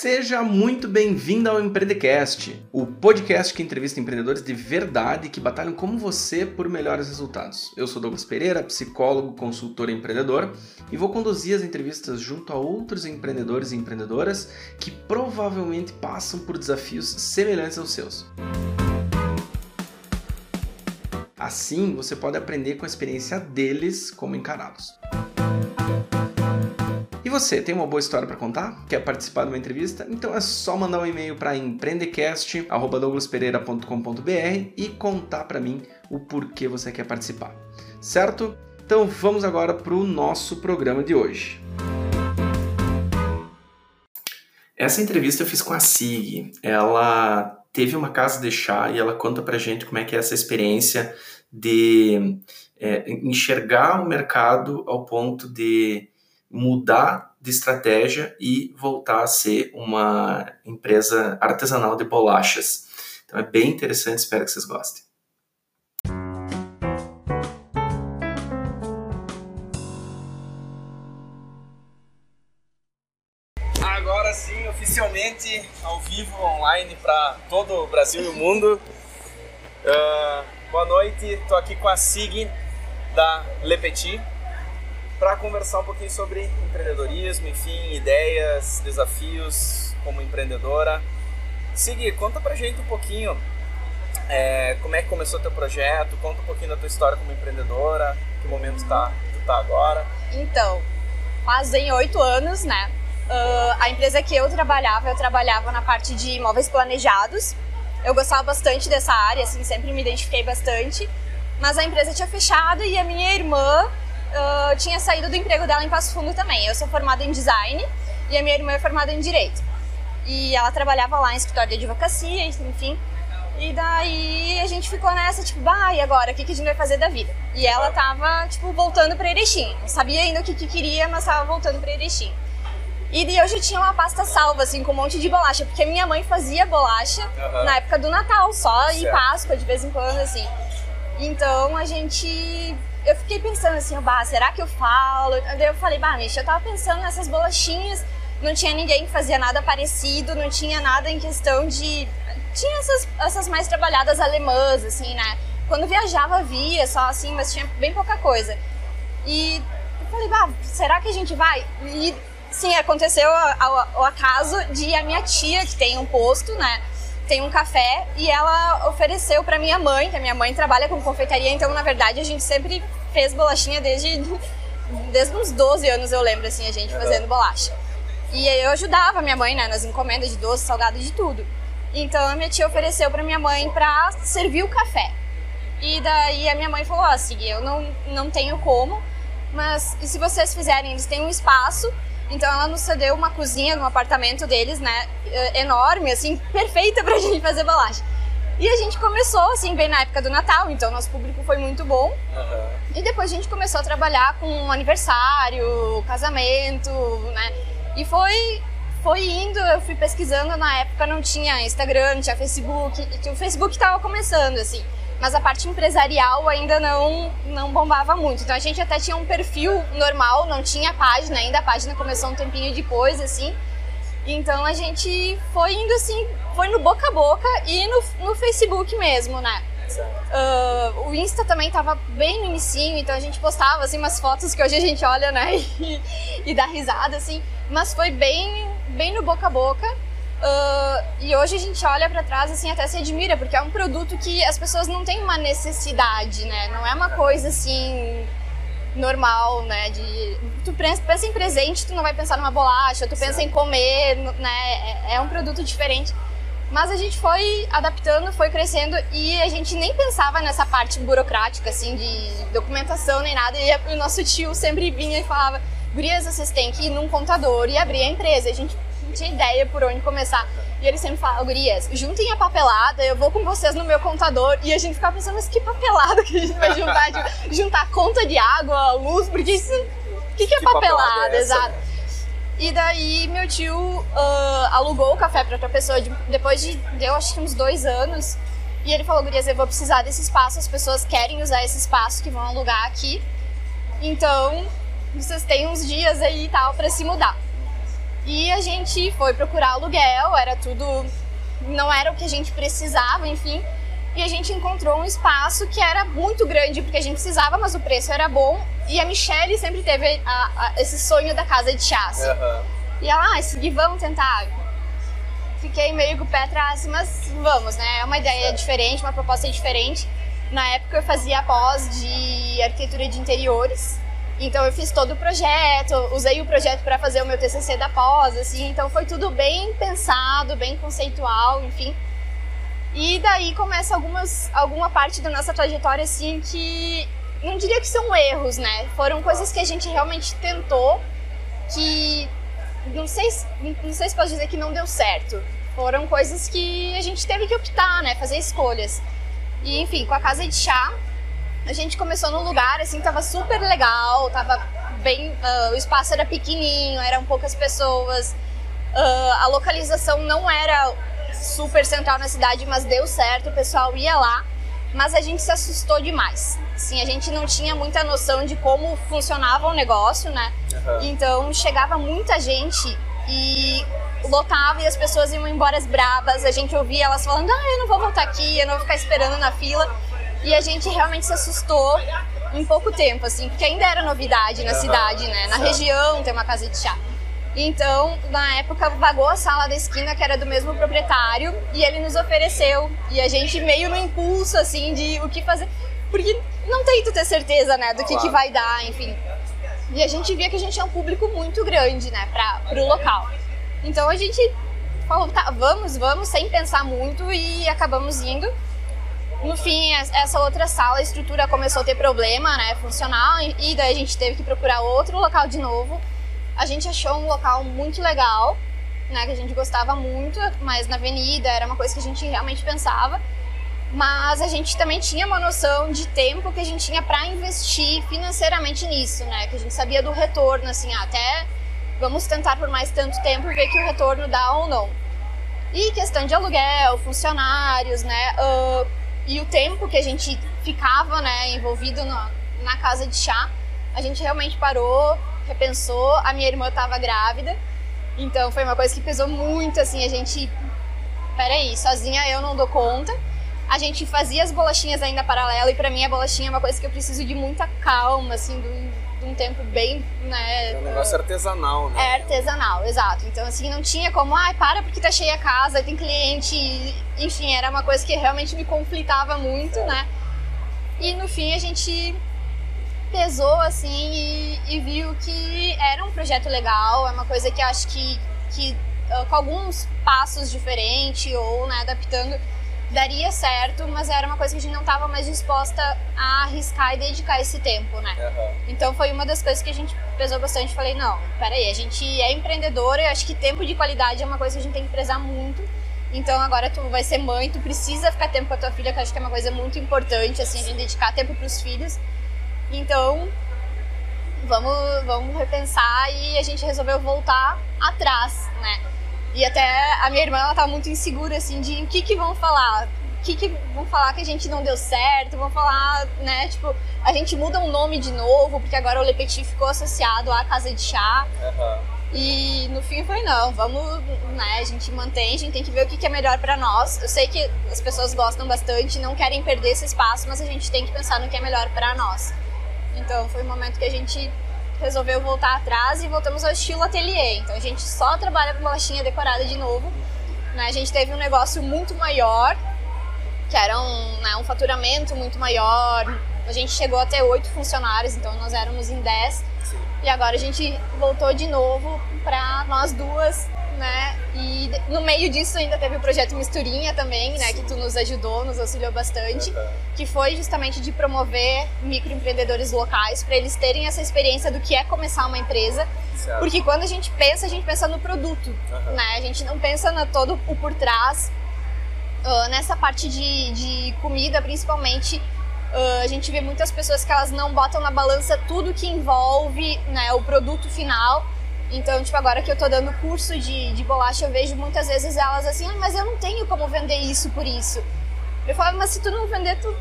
Seja muito bem-vindo ao Empreendecast, o podcast que entrevista empreendedores de verdade que batalham como você por melhores resultados. Eu sou Douglas Pereira, psicólogo, consultor e empreendedor, e vou conduzir as entrevistas junto a outros empreendedores e empreendedoras que provavelmente passam por desafios semelhantes aos seus. Assim, você pode aprender com a experiência deles como encarados. E você, tem uma boa história para contar? Quer participar de uma entrevista? Então é só mandar um e-mail para empreendecast@douglaspereira.com.br e contar para mim o porquê você quer participar. Certo? Então vamos agora para o nosso programa de hoje. Essa entrevista eu fiz com a Sig. Ela teve uma casa de chá e ela conta pra gente como é que é essa experiência de é, enxergar o mercado ao ponto de mudar de estratégia e voltar a ser uma empresa artesanal de bolachas. Então é bem interessante, espero que vocês gostem. Agora sim, oficialmente ao vivo, online para todo o Brasil e o mundo. Uh, boa noite, estou aqui com a Sig da Le Petit para conversar um pouquinho sobre empreendedorismo, enfim, ideias, desafios como empreendedora. Sigui, conta pra gente um pouquinho é, como é que começou teu projeto, conta um pouquinho da tua história como empreendedora, que momento tá, tu tá agora. Então, fazem oito anos, né? Uh, a empresa que eu trabalhava, eu trabalhava na parte de imóveis planejados. Eu gostava bastante dessa área, assim, sempre me identifiquei bastante. Mas a empresa tinha fechado e a minha irmã uh, tinha saído do emprego dela em Passo Fundo também. Eu sou formada em design e a minha irmã é formada em direito. E ela trabalhava lá em escritório de advocacia, enfim. E daí a gente ficou nessa, tipo, bah, e agora? O que, que a gente vai fazer da vida? E ela tava, tipo, voltando pra Erechim. Não sabia ainda o que, que queria, mas tava voltando pra Erechim. E eu já tinha uma pasta salva, assim, com um monte de bolacha, porque minha mãe fazia bolacha uhum. na época do Natal, só certo. e Páscoa, de vez em quando, assim. Então a gente eu fiquei pensando assim, bah, será que eu falo? Daí eu falei, bah, Misha, eu tava pensando nessas bolachinhas, não tinha ninguém que fazia nada parecido, não tinha nada em questão de. Tinha essas, essas mais trabalhadas alemãs, assim, né? Quando viajava, via só assim, mas tinha bem pouca coisa. E eu falei, bah, será que a gente vai? E sim, aconteceu o acaso de a minha tia, que tem um posto, né? Tem um café e ela ofereceu para minha mãe, que a minha mãe trabalha com confeitaria, então na verdade a gente sempre fez bolachinha desde desde uns 12 anos eu lembro assim a gente fazendo bolacha. E eu ajudava minha mãe, né, nas encomendas de doce, salgado, de tudo. Então a minha tia ofereceu para minha mãe para servir o café. E daí a minha mãe falou assim, eu não não tenho como, mas e se vocês fizerem, eles têm um espaço então ela nos cedeu uma cozinha no apartamento deles, né? Eh, enorme, assim, perfeita pra gente fazer bolacha. E a gente começou, assim, bem na época do Natal, então nosso público foi muito bom. Uhum. E depois a gente começou a trabalhar com aniversário, casamento, né? E foi, foi indo, eu fui pesquisando, na época não tinha Instagram, não tinha Facebook, o Facebook estava começando, assim mas a parte empresarial ainda não, não bombava muito. Então a gente até tinha um perfil normal, não tinha página ainda, a página começou um tempinho depois, assim. Então a gente foi indo assim, foi no boca a boca e no, no Facebook mesmo, né? Uh, o Insta também tava bem no inicinho, então a gente postava assim umas fotos que hoje a gente olha, né, e, e dá risada, assim. Mas foi bem, bem no boca a boca. Uh, e hoje a gente olha para trás assim até se admira porque é um produto que as pessoas não têm uma necessidade, né? Não é uma coisa assim normal, né? De tu pensa em presente, tu não vai pensar numa bolacha, tu pensa em comer, né? É, é um produto diferente. Mas a gente foi adaptando, foi crescendo e a gente nem pensava nessa parte burocrática, assim, de documentação nem nada. E o nosso tio sempre vinha e falava: Gurias, vocês têm que ir num contador e abrir a empresa. E a gente não tinha ideia por onde começar. E ele sempre fala, gurias, juntem a papelada, eu vou com vocês no meu contador. E a gente ficava pensando, mas que papelada que a gente vai juntar? de, juntar conta de água, luz, porque isso... O que, que, é que papelada? papelada é Exato. E daí meu tio uh, alugou o café para outra pessoa de, depois de, deu acho que uns dois anos. E ele falou, gurias, eu vou precisar desse espaço, as pessoas querem usar esse espaço que vão alugar aqui. Então, vocês têm uns dias aí e tal para se mudar. E a gente foi procurar aluguel, era tudo. não era o que a gente precisava, enfim. E a gente encontrou um espaço que era muito grande porque a gente precisava, mas o preço era bom. E a Michelle sempre teve a, a, esse sonho da casa de chá. Assim. Uhum. E ela, ah, seguir, vamos tentar. Fiquei meio com o pé atrás, mas vamos, né? É uma ideia diferente, uma proposta diferente. Na época eu fazia pós de arquitetura de interiores. Então eu fiz todo o projeto, usei o projeto para fazer o meu TCC da pós, assim, então foi tudo bem pensado, bem conceitual, enfim. E daí começa algumas, alguma parte da nossa trajetória, assim, que não diria que são erros, né? Foram coisas que a gente realmente tentou, que não sei, não sei se posso dizer que não deu certo. Foram coisas que a gente teve que optar, né? Fazer escolhas. E enfim, com a casa de chá, a gente começou num lugar assim, tava super legal, tava bem. Uh, o espaço era pequenininho, eram poucas pessoas. Uh, a localização não era super central na cidade, mas deu certo, o pessoal ia lá. Mas a gente se assustou demais. Assim, a gente não tinha muita noção de como funcionava o negócio, né? Uhum. Então chegava muita gente e lotava e as pessoas iam embora as brabas. A gente ouvia elas falando: ah, eu não vou voltar aqui, eu não vou ficar esperando na fila. E a gente realmente se assustou em pouco tempo, assim, porque ainda era novidade na cidade, né? Na região tem uma casa de chá. Então, na época, vagou a sala da esquina, que era do mesmo proprietário, e ele nos ofereceu. E a gente meio no impulso, assim, de o que fazer. Porque não tem tu ter certeza, né, do que, que vai dar, enfim. E a gente via que a gente tinha um público muito grande, né, pra, pro local. Então a gente falou, tá, vamos, vamos, sem pensar muito, e acabamos indo. No fim, essa outra sala, a estrutura começou a ter problema, né, funcional, e daí a gente teve que procurar outro local de novo. A gente achou um local muito legal, né, que a gente gostava muito, mas na avenida era uma coisa que a gente realmente pensava. Mas a gente também tinha uma noção de tempo que a gente tinha para investir financeiramente nisso, né? Que a gente sabia do retorno, assim, até vamos tentar por mais tanto tempo ver que o retorno dá ou não. E questão de aluguel, funcionários, né? Uh, e o tempo que a gente ficava né, envolvido na, na casa de chá, a gente realmente parou, repensou. A minha irmã estava grávida, então foi uma coisa que pesou muito, assim, a gente... Peraí, sozinha eu não dou conta. A gente fazia as bolachinhas ainda paralelo e para mim a bolachinha é uma coisa que eu preciso de muita calma, assim, do um tempo bem, né? É um negócio artesanal, né? É artesanal, exato. Então, assim, não tinha como, ai, para porque tá cheia a casa, tem cliente. Enfim, era uma coisa que realmente me conflitava muito, né? E no fim a gente pesou, assim, e, e viu que era um projeto legal, é uma coisa que acho que, que ah, com alguns passos diferentes ou, né, adaptando daria certo, mas era uma coisa que a gente não estava mais disposta a arriscar e dedicar esse tempo, né? Uhum. Então foi uma das coisas que a gente pesou bastante. Falei, não, peraí, a gente é empreendedora e acho que tempo de qualidade é uma coisa que a gente tem que prezar muito. Então agora tu vai ser mãe, tu precisa ficar tempo com a tua filha, que eu acho que é uma coisa muito importante, assim, a gente dedicar tempo para os filhos. Então, vamos, vamos repensar e a gente resolveu voltar atrás, né? E até a minha irmã, ela tá muito insegura, assim, de o que que vão falar. O que que vão falar que a gente não deu certo, vão falar, né, tipo, a gente muda um nome de novo, porque agora o Le Petit ficou associado à casa de chá. Uhum. E no fim foi não, vamos, né, a gente mantém, a gente tem que ver o que, que é melhor para nós. Eu sei que as pessoas gostam bastante, não querem perder esse espaço, mas a gente tem que pensar no que é melhor para nós. Então foi um momento que a gente resolveu voltar atrás e voltamos ao estilo ateliê. Então a gente só trabalha com bolachinha decorada de novo. Né? A gente teve um negócio muito maior, que era um, né, um faturamento muito maior. A gente chegou até oito funcionários, então nós éramos em dez. E agora a gente voltou de novo para nós duas né? E no meio disso ainda teve o projeto Misturinha também, né? Sim. Que tu nos ajudou, nos auxiliou bastante, uhum. que foi justamente de promover microempreendedores locais para eles terem essa experiência do que é começar uma empresa. Certo. Porque quando a gente pensa, a gente pensa no produto, uhum. né? A gente não pensa no todo o por trás. Uh, nessa parte de, de comida, principalmente, uh, a gente vê muitas pessoas que elas não botam na balança tudo que envolve né, o produto final então, tipo, agora que eu tô dando curso de, de bolacha, eu vejo muitas vezes elas assim, ah, mas eu não tenho como vender isso por isso. Eu falo, mas se tu não vender, tu,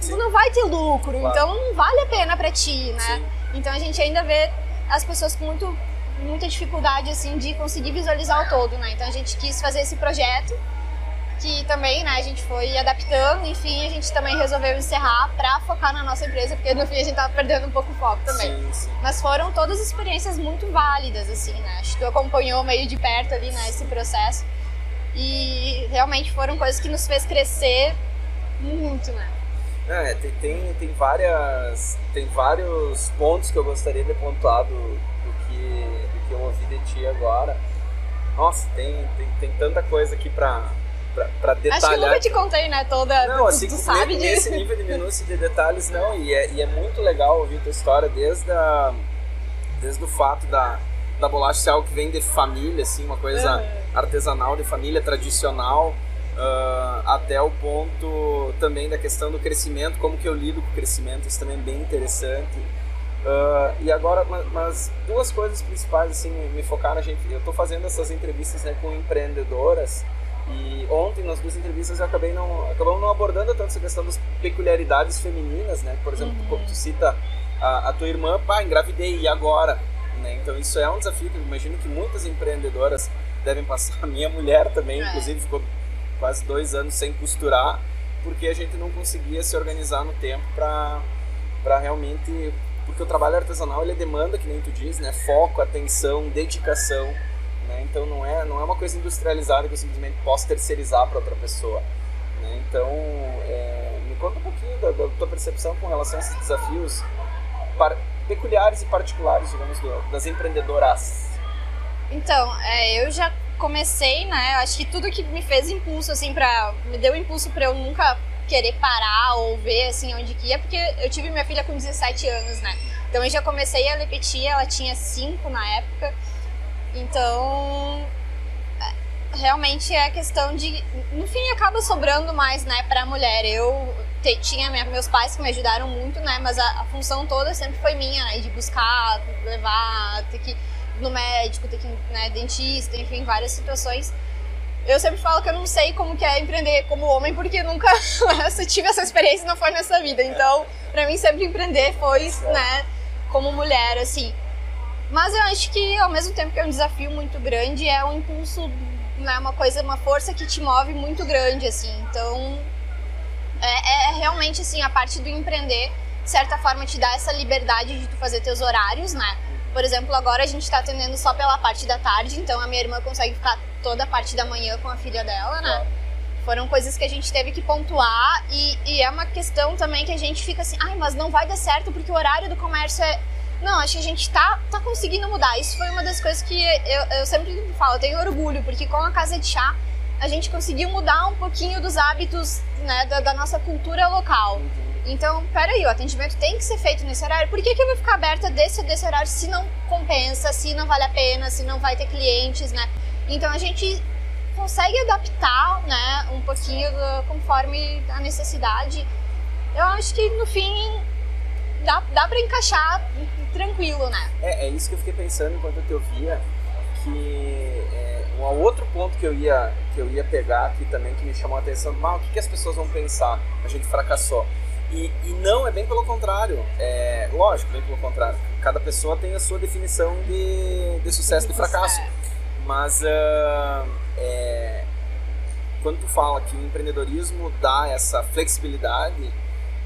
tu não vai ter lucro, claro. então não vale a pena para ti, né? Sim. Então a gente ainda vê as pessoas com muito muita dificuldade assim de conseguir visualizar o todo, né? Então a gente quis fazer esse projeto que também, né, a gente foi adaptando, enfim, a gente também resolveu encerrar para focar na nossa empresa, porque no fim a gente tava perdendo um pouco o foco também. Sim, sim. Mas foram todas experiências muito válidas, assim, né? Acho que tu acompanhou meio de perto ali, né, esse processo. E realmente foram coisas que nos fez crescer muito, né? É, tem, tem, tem, várias, tem vários pontos que eu gostaria de pontuar do, do, que, do que eu ouvi de ti agora. Nossa, tem, tem, tem tanta coisa aqui pra, pra, pra detalhar. Acho que eu nunca te contei, né, toda, não, tu, assim, tu sabe nesse disso. nível de minúcia de detalhes, não, e é, e é muito legal ouvir tua história desde, a, desde o fato da, da bolacha ser algo que vem de família, assim, uma coisa Uhum. artesanal, de família tradicional, ah, até o ponto também da questão do crescimento, como que eu lido com o crescimento, isso também é bem interessante. Ah, e agora, ma- mas, duas coisas principais assim me, me focaram, a gente, eu estou fazendo essas entrevistas né, com empreendedoras e ontem nas duas entrevistas eu acabei não, acabamos não abordando tanto essa questão das peculiaridades femininas, né? Por exemplo, tu- como tu cita a, a tua irmã, pá, engravidei e agora, né? Então isso é um desafio que eu imagino que muitas empreendedoras devem passar. A minha mulher também, É. inclusive, ficou quase dois anos sem costurar porque a gente não conseguia se organizar no tempo para para realmente porque o trabalho artesanal ele demanda que nem tu diz né foco atenção dedicação né então não é não é uma coisa industrializada que eu simplesmente posso terceirizar para outra pessoa né então é, me conta um pouquinho da, da tua percepção com relação a esses desafios par- peculiares e particulares digamos das empreendedoras Então, é, eu já comecei, né? Acho que tudo que me fez impulso, assim, pra. Me deu impulso pra eu nunca querer parar ou ver, assim, onde que ia, porque eu tive minha filha com 17 anos, né? Então eu já comecei a Lepetia, ela tinha 5 na época. Então. é, Realmente é questão de. No fim, acaba sobrando mais, né, pra mulher. Eu te- tinha minha- meus pais que me ajudaram muito, né? Mas a, a função toda sempre foi minha, né? De buscar, levar, ter que ir no médico, ter que ir, né, dentista, enfim, várias situações. Eu sempre falo que eu não sei como que é empreender como homem, porque nunca tive essa experiência não foi nessa vida. Então, pra mim, sempre empreender foi, né, como mulher, assim. Mas eu acho que, ao mesmo tempo que é um desafio muito grande, é um impulso, né, uma coisa, uma força que te move muito grande, assim. Então, é, é realmente, assim, a parte do empreender, de certa forma, te dá essa liberdade de tu fazer teus horários, né? Por exemplo, agora a gente tá atendendo só pela parte da tarde, então a minha irmã consegue ficar toda a parte da manhã com a filha dela, né? Foram coisas que a gente teve que pontuar e, e é uma questão também que a gente fica assim, ai, mas não vai dar certo porque o horário do comércio é. Não, acho que a gente tá, tá conseguindo mudar. Isso foi uma das coisas que eu, eu sempre falo, eu tenho orgulho, porque com a Casa de Chá a gente conseguiu mudar um pouquinho dos hábitos né, da, da nossa cultura local. Então, peraí, o atendimento tem que ser feito nesse horário. Por que, que eu vou ficar aberta desse desse horário se não compensa, se não vale a pena, se não vai ter clientes, né? Então a gente consegue adaptar, né, um pouquinho do- conforme a necessidade. Eu acho que no fim dá, dá para encaixar tranquilo, né? É, é isso que eu fiquei pensando enquanto eu te ouvia, que é, um outro ponto que eu ia que eu ia pegar aqui também que me chamou a atenção, mal, o que, que as pessoas vão pensar? A gente fracassou. E, e não, é bem pelo contrário. É, lógico, bem pelo contrário. Cada pessoa tem a sua definição de, de sucesso e de fracasso. Mas ah, é, quando tu fala que o empreendedorismo dá essa flexibilidade,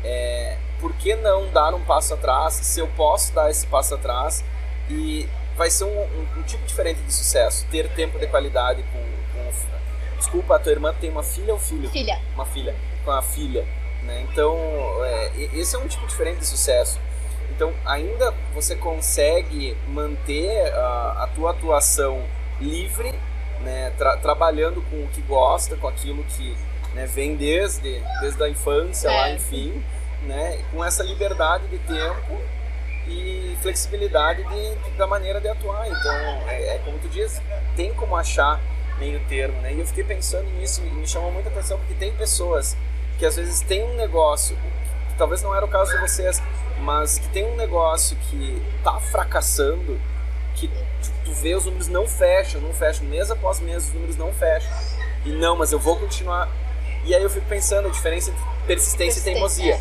é, por que não dar um passo atrás? Se eu posso dar esse passo atrás e vai ser um, um- um tipo diferente de sucesso, ter tempo de qualidade com, com desculpa, a tua irmã tem uma filha ou filho? Filha. Uma filha, com a filha, né? Então é, esse é um tipo diferente de sucesso. Então ainda você consegue manter a, a tua atuação livre, né? Tra- trabalhando com o que gosta, com aquilo que né, vem desde desde a infância lá, É. enfim, né? Com essa liberdade de tempo e flexibilidade de, de- da maneira de atuar. Então, é, é como tu diz, tem como achar meio termo, né? E eu fiquei pensando nisso e me chamou muita atenção porque tem pessoas que às vezes têm um negócio, que talvez não era o caso de vocês, mas que tem um negócio que tá fracassando, que tu, tu vê os números não fecham, não fecham, mês após mês os números não fecham. E não, mas eu vou continuar. E aí eu fico pensando a diferença entre persistência, e teimosia.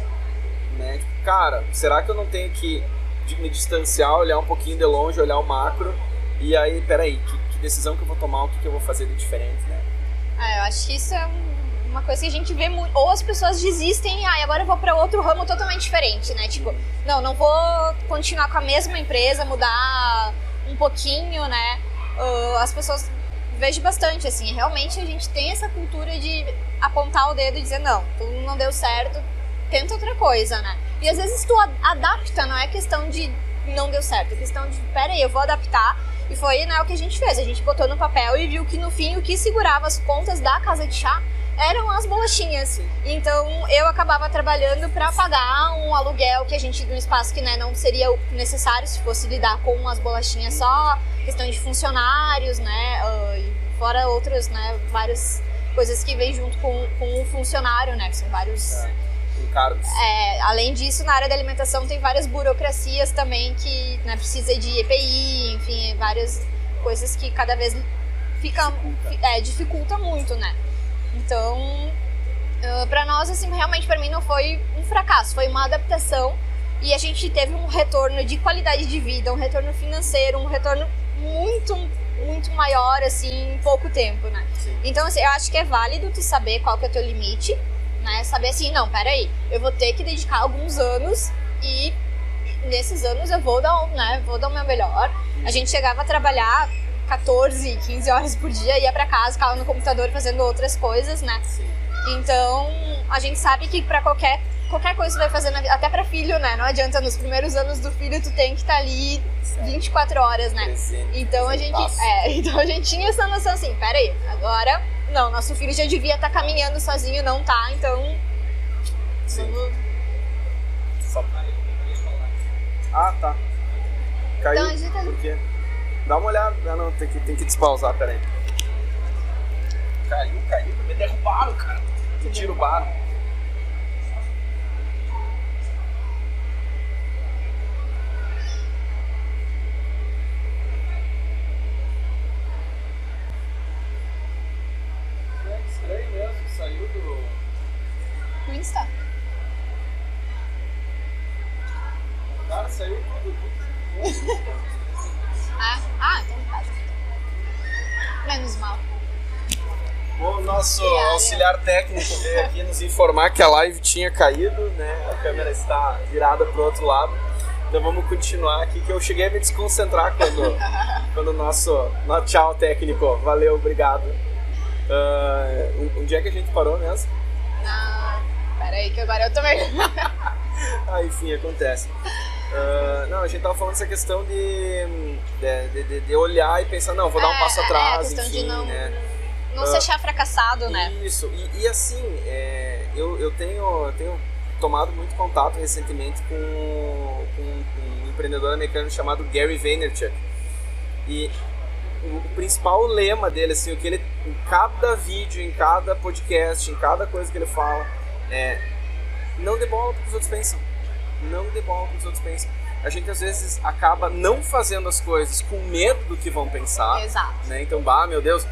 Né? Cara, será que eu não tenho que me distanciar, olhar um pouquinho de longe, olhar o macro E aí, peraí, que, que decisão que eu vou tomar, o que, que eu vou fazer de diferente, né? É, eu acho que isso é uma coisa que a gente vê muito. Ou as pessoas desistem e ah, agora eu vou para outro ramo totalmente diferente, né? Tipo, não, não vou continuar com a mesma empresa, mudar um pouquinho, né? Uh, as pessoas vejo bastante, assim, realmente a gente tem essa cultura de apontar o dedo e dizer, não, tu não deu certo, tenta outra coisa, né? E às vezes tu adapta, não é questão de não deu certo, é questão de, peraí, eu vou adaptar. E foi né, o que a gente fez, a gente botou no papel e viu que no fim o que segurava as contas da casa de chá eram as bolachinhas. Então eu acabava trabalhando para pagar um aluguel que a gente do espaço que né, não seria necessário se fosse lidar com as bolachinhas só, questão de funcionários, né, uh, fora outras, né, várias coisas que vêm junto com, com o funcionário, né, que são vários é É, além disso, na área da alimentação tem várias burocracias também que né, precisa de EPI, enfim, várias coisas que cada vez fica dificulta, é, dificulta muito, né? Então, uh, para nós, assim, realmente para mim não foi um fracasso, foi uma adaptação e a gente teve um retorno de qualidade de vida, um retorno financeiro, um retorno muito muito maior assim em pouco tempo, né? Sim. Então assim, eu acho que é válido tu saber qual que é o teu limite, né? Saber assim, não, peraí, eu vou ter que dedicar alguns anos e nesses anos eu vou dar, né, vou dar o meu melhor. A gente chegava a trabalhar 14, 15 horas por dia, ia para casa, ficava no computador fazendo outras coisas, né? Sim. Então, a gente sabe que para qualquer qualquer coisa que você vai fazer vida, até para filho, né? Não adianta nos primeiros anos do filho tu tem que estar tá ali 24 horas, né? Então a gente, é, então a gente tinha essa noção assim, pera aí, agora não, nosso filho já devia estar tá caminhando sozinho, não tá, então Sim. Vamos... Só... Ah, tá. Caiu. Então, tá... Por quê? Dá uma olhada. Ah, não, tem que, tem que despausar, peraí. Caiu, caiu. Me derrubaram, cara. Me tira o bar. É estranho mesmo, saiu do. Do Insta. Cara, saiu tudo. Ah, ah, então tá. Menos mal. O nosso auxiliar técnico veio aqui nos informar que a live tinha caído, né? A câmera está virada para o outro lado. Então vamos continuar aqui, que eu cheguei a me desconcentrar quando, quando o nosso, nosso tchau técnico. Valeu, obrigado. Uh, onde é que a gente parou mesmo? Ah, peraí que agora eu também. ah, enfim, acontece. Uh, não, a gente tava falando essa questão de, de, de, de olhar e pensar, não, vou dar um é, passo é, atrás, é, enfim, não, né? Não uh, se achar fracassado, né? Isso, e, e assim, é, eu, eu tenho, tenho tomado muito contato recentemente com, com um empreendedor americano chamado Gary Vaynerchuk. E o, o, principal lema dele, assim, o que ele, em cada vídeo, em cada podcast, em cada coisa que ele fala, é não dê bola para os outros pensam não dê bola que os outros pensam. A gente às vezes acaba não fazendo as coisas com medo do que vão pensar. Exato. Né? Então, bah, meu Deus.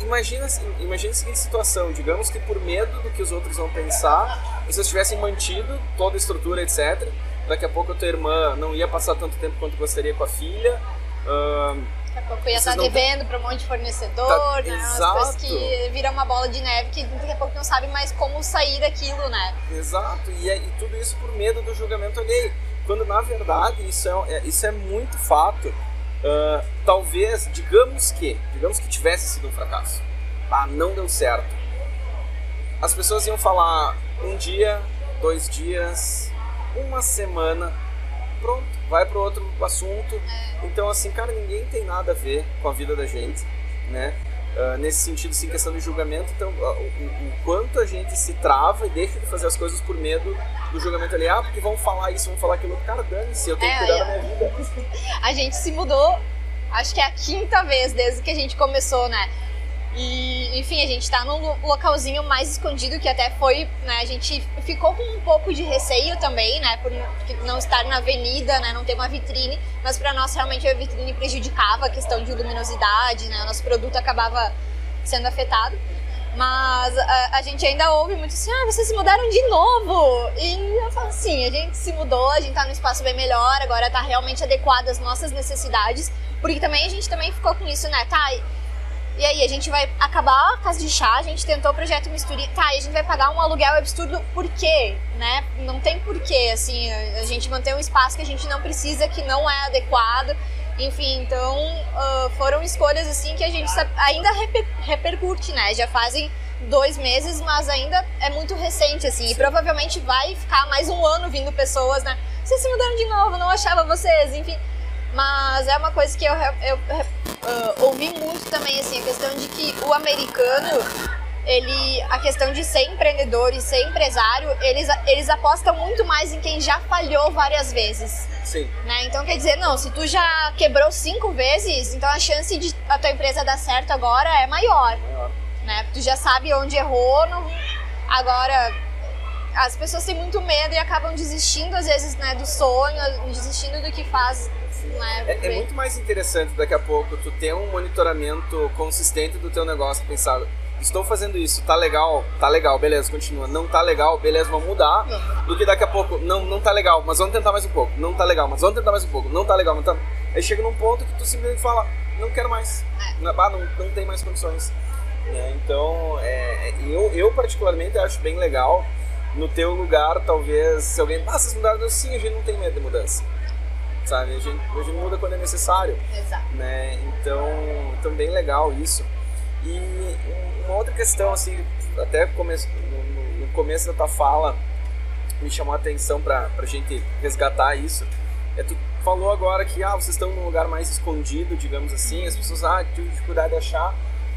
Imagina, imagina a seguinte situação: digamos que por medo do que os outros vão pensar, vocês tivessem mantido toda a estrutura, etc. Daqui a pouco a tua irmã não ia passar tanto tempo quanto gostaria com a filha. Uh, Daqui a pouco ia estar não... devendo para um monte de fornecedor, tá... né? Exato. Umas coisas que viram uma bola de neve que daqui a pouco não sabe mais como sair daquilo, né? Exato, e, é, e tudo isso por medo do julgamento alheio. Quando na verdade isso é, é isso é muito fato. Uh, talvez, digamos que, digamos que tivesse sido um fracasso. Ah, não deu certo. As pessoas iam falar um dia, dois dias, uma semana, pronto, vai para outro assunto. É. Então, assim, cara, ninguém tem nada a ver com a vida da gente, né? Uh, nesse sentido, sim, questão de julgamento. Então, uh, o, o, quanto a gente se trava e deixa de fazer as coisas por medo do julgamento ali. Ah, porque vão falar isso, vão falar aquilo. Cara, dane-se, eu tenho é, que cuidar da minha vida. A gente se mudou, acho que é a quinta vez desde que a gente começou, né? E, enfim, a gente tá num localzinho mais escondido que até foi, né? A gente ficou com um pouco de receio também, né? Por não estar na avenida, né? Não ter uma vitrine. Mas para nós, realmente, a vitrine prejudicava a questão de luminosidade, né? O nosso produto acabava sendo afetado. Mas a, a, gente ainda ouve muito assim, ah, vocês se mudaram de novo. E eu falo assim, a gente se mudou, a gente tá num espaço bem melhor, agora tá realmente adequado às nossas necessidades. Porque também a gente também ficou com isso, né? Tá, e aí, a gente vai acabar a casa de chá, a gente tentou o projeto Misture, tá, e a gente vai pagar um aluguel absurdo, por quê? Né? Não tem porquê, assim, a gente manter um espaço que a gente não precisa, que não é adequado, enfim, então uh, foram escolhas, assim, que a gente ainda reper repercute, né? Já fazem dois meses, mas ainda é muito recente, assim, Sim. e provavelmente vai ficar mais um ano vindo pessoas, né? Vocês se mudaram de novo, não achava vocês, enfim... Mas é uma coisa que eu, eu uh, ouvi muito também, assim, a questão de que o americano, ele, a questão de ser empreendedor e ser empresário, eles, eles apostam muito mais em quem já falhou várias vezes. Sim. Né? Então quer dizer, não, se tu já quebrou cinco vezes, então a chance de a tua empresa dar certo agora é maior. maior. Né? Tu já sabe onde errou, não... agora as pessoas têm muito medo e acabam desistindo às vezes né, do sonho, desistindo do que faz é, é, é, muito mais interessante daqui a pouco tu ter um monitoramento consistente do teu negócio, pensar, estou fazendo isso, tá legal, tá legal, beleza, continua. Não tá legal, beleza, vamos mudar. Do que daqui a pouco, não, não tá legal, mas vamos tentar mais um pouco. Não tá legal, mas vamos tentar mais um pouco. Não tá legal, mas tá... Aí chega num ponto que tu simplesmente fala, não quero mais. É. Não, ah, não, não tem mais condições. Né? Então, é, é, eu, eu particularmente acho bem legal. No teu lugar, talvez, se alguém, ah, vocês mudaram, sim, a gente não tem medo de mudança sabe? A gente, a gente muda quando é necessário. Exato. Né? Então, então, bem legal isso. E uma outra questão, assim, até começo, no, no começo da tua fala, me chamou a atenção para a gente resgatar isso. É, tu falou agora que ah, vocês estão num lugar mais escondido, digamos assim, as pessoas ah, tive dificuldade de achar.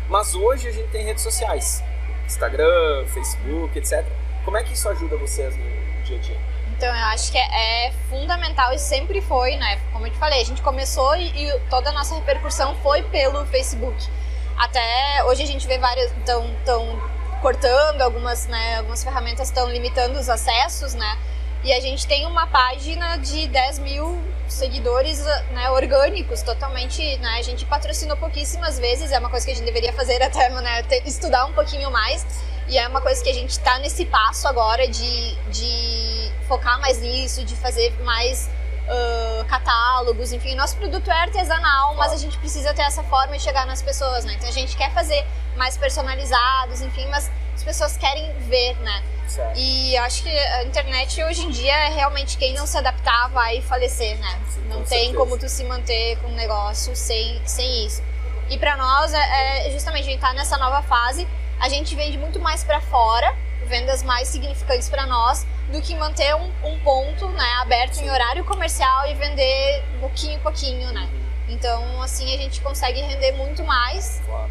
Mas hoje a gente tem redes sociais, Instagram, Facebook, etc. Como é que isso ajuda vocês no dia a dia? Então eu acho que é, é, fundamental e sempre foi, né? Como eu te falei, a gente começou e, e, toda a nossa repercussão foi pelo Facebook. Até hoje a gente vê várias estão tão cortando algumas, né? Algumas ferramentas estão limitando os acessos, né? E a gente tem uma página de 10 mil seguidores né, orgânicos, totalmente, né? A gente patrocinou pouquíssimas vezes, é uma coisa que a gente deveria fazer até, né? Estudar um pouquinho mais. E é uma coisa que a gente está nesse passo agora de, de focar mais nisso, de fazer mais uh, catálogos, enfim. Nosso produto é artesanal, mas a gente precisa ter essa forma de chegar nas pessoas, né? Então a gente quer fazer mais personalizados, enfim, mas as pessoas querem ver, né? Certo. E eu acho que a internet hoje em dia é realmente quem não se adaptar vai falecer, né? Sim, não tem certeza. como tu se manter com um negócio sem, sem isso. E para nós é, é justamente a gente tá nessa nova fase a gente vende muito mais para fora, vendas mais significantes para nós, do que manter um, um ponto né, aberto Sim. em horário comercial e vender pouquinho em pouquinho, né? Então, assim, a gente consegue render muito mais. Claro.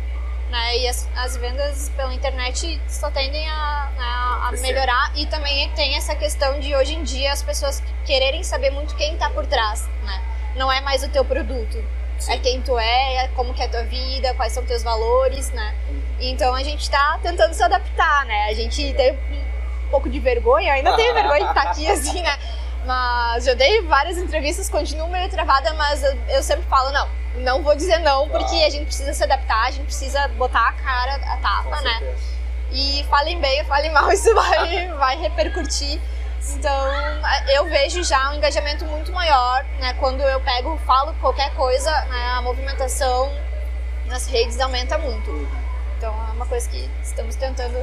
Né, e as, as, vendas pela internet só tendem a, né, a, melhorar. E também tem essa questão de hoje em dia as pessoas quererem saber muito quem está por trás. Né? Não é mais o teu produto. Sim. É quem tu é, é como que é a tua vida, quais são teus valores, né? Então a gente tá tentando se adaptar, né? A gente teve um pouco de vergonha, ainda tenho vergonha de estar tá aqui assim, né? Mas eu dei várias entrevistas, continuo meio travada, mas eu, eu sempre falo, não, não vou dizer não, porque a gente precisa se adaptar, a gente precisa botar a cara, a tapa, né? E falem bem, falem mal, isso vai, vai repercutir. Então, eu vejo já um engajamento muito maior, né? Quando eu pego, falo qualquer coisa, né? a movimentação nas redes aumenta muito. Então, é uma coisa que estamos tentando